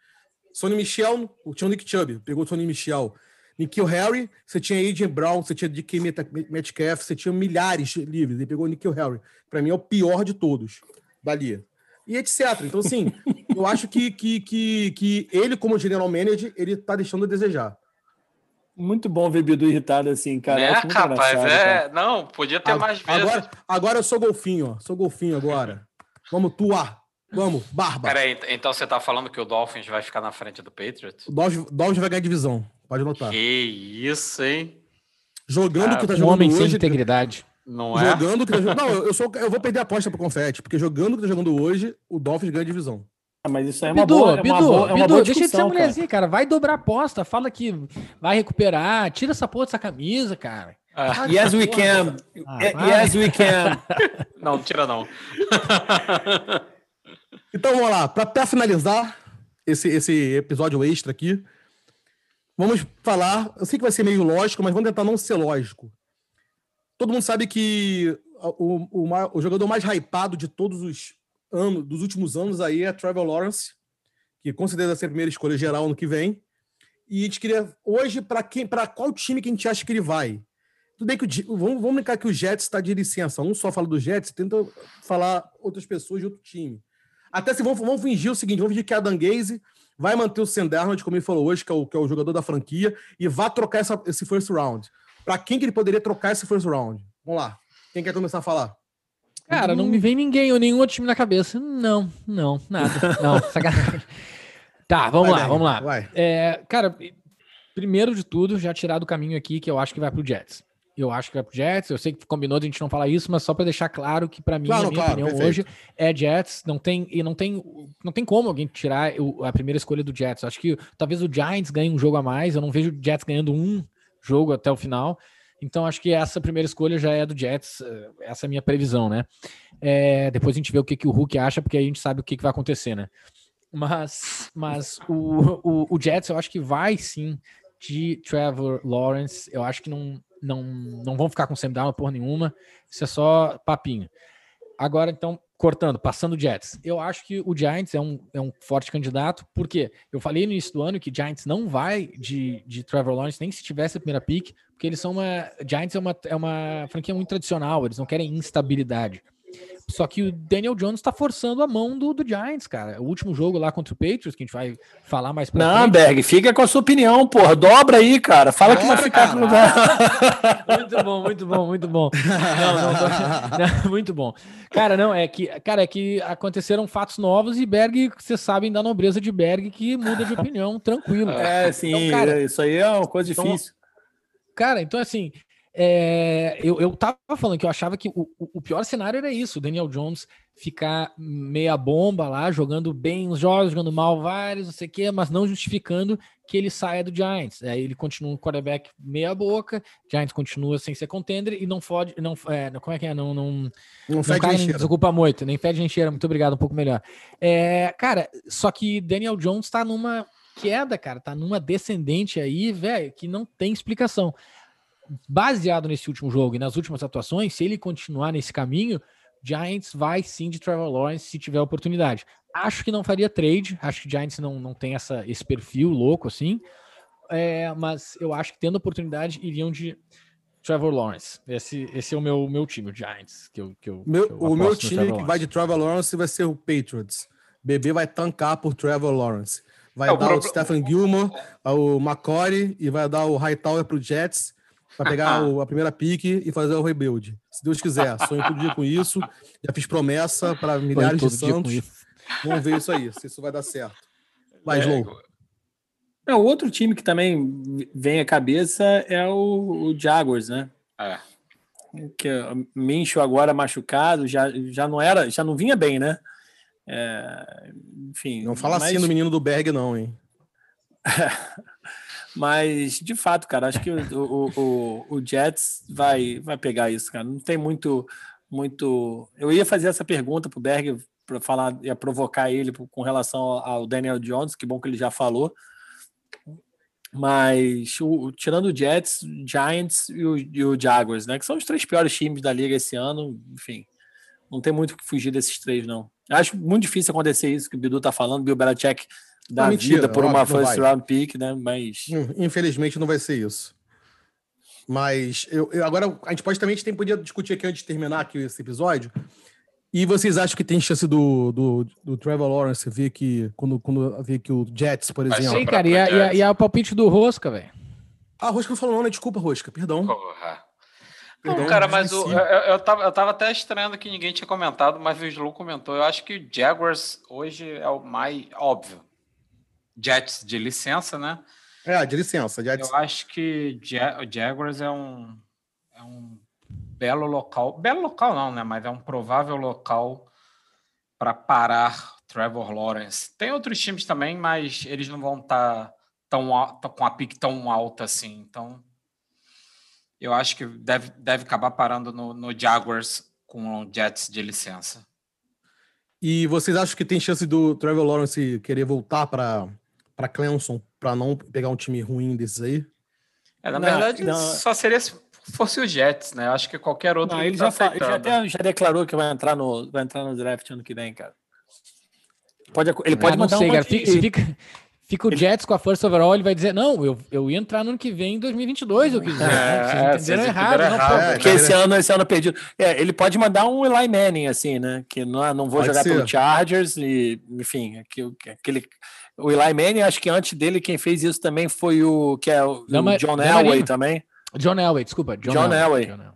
Sonny Michel, tinha o Nick Chubb, pegou o Sonny Michel. Nikhil Harry, você tinha Adrian Brown, você tinha DK Metcalf, você tinha milhares livres. Ele pegou o Nikhil Harry. Para mim é o pior de todos dali. E etc. Então, assim, eu acho que, que, que, que ele, como general manager, ele tá deixando a desejar. Muito bom ver Bidu irritado assim, cara. É, rapaz, é. Cara. Não, podia ter mais vezes. Agora, agora eu sou golfinho, ó. Sou golfinho agora. Vamos, tua. Vamos, barba. Peraí, então você tá falando que o Dolphins vai ficar na frente do Patriots? O Dolphins, Dolphins vai ganhar divisão. Pode notar. Que isso, hein? Jogando o que tá Um jogando homem sem hoje. integridade. Não é? Jogando o que tá jogando. Não, eu, sou, eu vou perder a aposta pro confete, porque jogando o que tá jogando hoje, o Dolphins ganha a divisão. Ah, Mas isso aí é uma Bidu, boa, é uma Bidu, boa, é uma Bidu, boa deixa de ser discussão, cara. mulherzinha, cara. Vai dobrar a aposta, fala que vai recuperar, tira essa porra dessa camisa, cara. Ah, Yes, we can. Ah, vai. Yes, we can. não, tira não. Então vamos lá, para finalizar esse, esse episódio extra aqui, vamos falar. Eu sei que vai ser meio lógico, mas vamos tentar não ser lógico. Todo mundo sabe que o, o, o jogador mais hypado de todos os anos, dos últimos anos aí é Trevor Lawrence, que com certeza vai ser a primeira escolha geral ano que vem. E a gente queria hoje para quem, para qual time que a gente acha que ele vai? Tudo bem que o, vamos, vamos brincar que o Jets está de licença. Um só fala do Jets, tenta falar outras pessoas de outro time. Até se vamos, vamos fingir o seguinte: vamos fingir que a Adam Gaze vai manter o Sam como ele falou hoje, que é o, que é o jogador da franquia, e vai trocar essa- esse first round. Para quem que ele poderia trocar esse first round? Vamos lá. Quem quer começar a falar? Cara, não me vem ninguém ou nenhum outro time na cabeça. Não, não, nada. Não, sacanagem. Tá, vamos Vai, lá, vamos lá. Vai. É, cara, primeiro de tudo, já tirar do caminho aqui que eu acho que vai pro Jets. Eu acho que vai pro Jets. Eu sei que combinou de a gente não falar isso, mas só para deixar claro que para mim, Claro, a minha claro, opinião perfeito. hoje é Jets. Não tem e não tem não tem como alguém tirar a primeira escolha do Jets. Acho que talvez o Giants ganhe um jogo a mais. Eu não vejo o Jets ganhando um jogo até o final. Então acho que essa primeira escolha já é do Jets. eh, Essa é a minha previsão, né? É, depois a gente vê o que, que o Hulk acha, porque aí a gente sabe o que, que vai acontecer, né? Mas, mas o, o, o Jets eu acho que vai sim de Trevor Lawrence. Eu acho que não, não, não vão ficar com Sam Darnold por nenhuma. Isso é só papinho. Agora, então, cortando, passando o Jets. Eu acho que o Giants é um, é um forte candidato, porque eu falei no início do ano que Giants não vai de, de Trevor Lawrence nem se tivesse a primeira pick, porque eles são uma. Giants é uma, é uma franquia muito tradicional, eles não querem instabilidade. Só que o Daniel Jones tá forçando a mão do, do Giants, cara. O último jogo lá contra o Patriots, que a gente vai falar mais pra Não, frente. Berg, fica com a sua opinião, porra. Dobra aí, cara. Fala que vai ficar com o Muito bom, muito bom, muito bom. Não, não, não, não, muito bom. Cara, não, é que, cara, é que aconteceram fatos novos e Berg, vocês sabem da nobreza de Berg que muda de opinião tranquilo. É, sim, Então, cara, isso aí é uma coisa então, difícil. Cara, então assim, é, eu, eu tava falando que eu achava que o, o- pior cenário era isso, o Daniel Jones ficar meia bomba lá, jogando bem os jogos, jogando mal vários, não sei o quê, mas não justificando que ele saia do Giants. Aí ele continua um quarterback meia boca, Giants continua sem ser contender e não fode, não, é, como é que é, não, não, Não não fede cai, nem desocupa muito, nem fede nem cheira. Muito obrigado, um pouco melhor. É, cara, só que Daniel Jones tá numa queda, cara, tá numa descendente aí, velho, que não tem explicação. Baseado nesse último jogo e nas últimas atuações, se ele continuar nesse caminho, Giants vai sim de Trevor Lawrence se tiver oportunidade. Acho que não faria trade, acho que Giants não, não tem essa, esse perfil louco assim, é, mas eu acho que tendo oportunidade iriam de Trevor Lawrence. Esse, esse é o meu, meu time, o Giants. Que eu, que eu, Meu- que eu o meu time que vai de Trevor Lawrence vai ser o Patriots. BB vai tancar por Trevor Lawrence. Vai É, o dar o proble- Stephen Gilmore, o McCory e vai dar o Hightower pro Jets para pegar o- a primeira pick e fazer o rebuild. Se Deus quiser, sonho todo dia com isso. Já fiz promessa para milhares de santos. Vamos ver isso aí, se isso vai dar certo. Vai, É, Slow. É, o outro time que também vem à cabeça é o, o Jaguars, né? É. Que o Mincho agora machucado, já, já não era, já não vinha bem, né? É, enfim. Não fala mas- assim do menino do Berg, não, hein? Mas, de fato, cara, acho que o, o, o, Jets vai, vai pegar isso, cara. Não tem muito. muito. Eu ia fazer essa pergunta pro Berg para falar, ia provocar ele com relação ao ao Daniel Jones, que bom que ele já falou. Mas o- tirando o Jets, Giants e o, e o Jaguars, né? Que são os três piores times da liga esse ano, enfim. Não tem muito o que fugir desses três, não. Acho muito difícil acontecer isso que o Bidu tá falando, Bill Belichick dá Não, mentira, vida por uma first round pick, né? Mas Hum, Infelizmente não vai ser isso. Mas eu, eu- agora a gente pode também a gente tem, podia discutir aqui antes de terminar aqui esse episódio. E vocês acham que tem chance do, do, do Trevor Lawrence ver que quando, quando ver que o Jets, por exemplo. Sei, cara, e, a- e, a- e a o palpite do Rosca, velho. Ah, Rosca não falou não, né? Desculpa, Rosca, perdão. Porra. Perdão, Não, cara, mas o, eu, eu tava, eu tava até estranhando que ninguém tinha comentado, mas o Slow comentou. Eu acho que o Jaguars hoje é o mais óbvio. Jets de licença, né? É, de licença. Jets. Eu acho que o Jaguars é um, é um belo local. Belo local não, né? Mas é um provável local para parar Trevor Lawrence. Tem outros times também, mas eles não vão estar tá tão com a pique tão alta assim. Então, eu acho que deve, deve acabar parando no, no Jaguars com o Jets de licença. E vocês acham que tem chance do Trevor Lawrence querer voltar para para Clemson para não pegar um time ruim desses aí? É, na não, verdade, não. só seria se fosse o Jets, né? Acho que qualquer outro. Não, ele, tá já, ele já, até, já declarou que vai entrar no vai entrar no draft ano que vem, cara. Pode, ele pode ah, mandar sei, cara. De... Fica, Fica o Jets com a first overall, ele vai dizer, não, eu, eu ia entrar no ano que vem, em 2022, eu quis dizer. É, Vocês entenderam errado. Não, errado é, porque esse ano, esse ano perdido. É, ele pode mandar um Eli Manning, assim, né? Que não, não vou pode jogar ser. pelo Chargers, e, enfim, aquele... O Eli Manning, acho que antes dele, quem fez isso também foi o, que é o, não, o John Elway também. John Elway, desculpa. John, John Elway. Elway.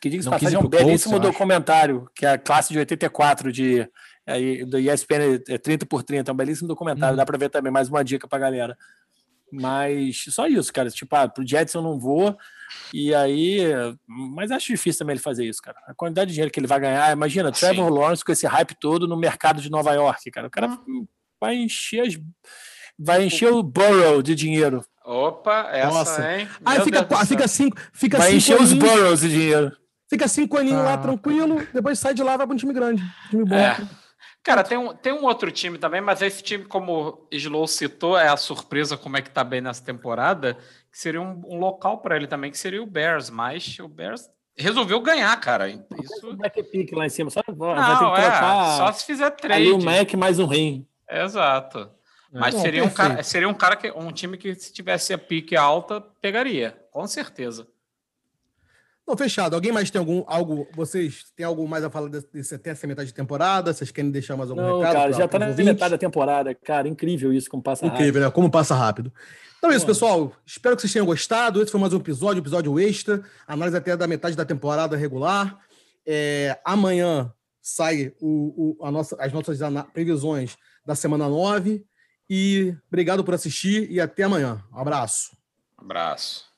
Que diz passagem, um belíssimo Colts, documentário, que é a classe de 84 de aí, do ESPN é 30 por 30, é um belíssimo documentário, uhum. dá para ver também, mais uma dica pra galera. Mas só isso, cara. Tipo, ah, pro Jets eu não vou. E aí. Mas acho difícil também ele fazer isso, cara. A quantidade de dinheiro que ele vai ganhar. Imagina, Trevor Sim. Lawrence com esse hype todo no mercado de Nova York, cara. O cara uhum. Vai encher as. Vai encher o Burrow de dinheiro. Opa, essa, Nossa. hein? Aí fica, fica cinco. Fica vai cinco encher os Burrows de dinheiro. Fica cinco aninhos ah, lá tranquilo, depois sai de lá vai para um time grande. Time bom. É. Cara, tem um, tem um outro time também, mas esse time, como o Slow citou, é a surpresa como é que tá bem nessa temporada, que seria um, um local para ele também, que seria o Bears, mas o Bears resolveu ganhar, cara. Isso... Vai ter pique lá em cima, só, Não, vai ter que é, só se fizer trade. Ali o Mac mais um rim. Exato. Mas Não, seria, um cara, seria um cara que um time que se tivesse a pique alta pegaria, com certeza. Não, fechado. Alguém mais tem algum algo? Vocês têm algo mais a falar desse, até essa metade de temporada? Vocês querem deixar mais algum Não, recado? Cara, já tá na metade da temporada, cara. Incrível isso, como passa Incrível, rápido. Incrível, né? Como passa rápido. Então é isso, pessoal. Espero que vocês tenham gostado. Esse foi mais um episódio, episódio extra. Análise até da metade da temporada regular. É, amanhã sai o, o, a nossa, as nossas previsões da semana 9. E obrigado por assistir e até amanhã. Um abraço. Um abraço.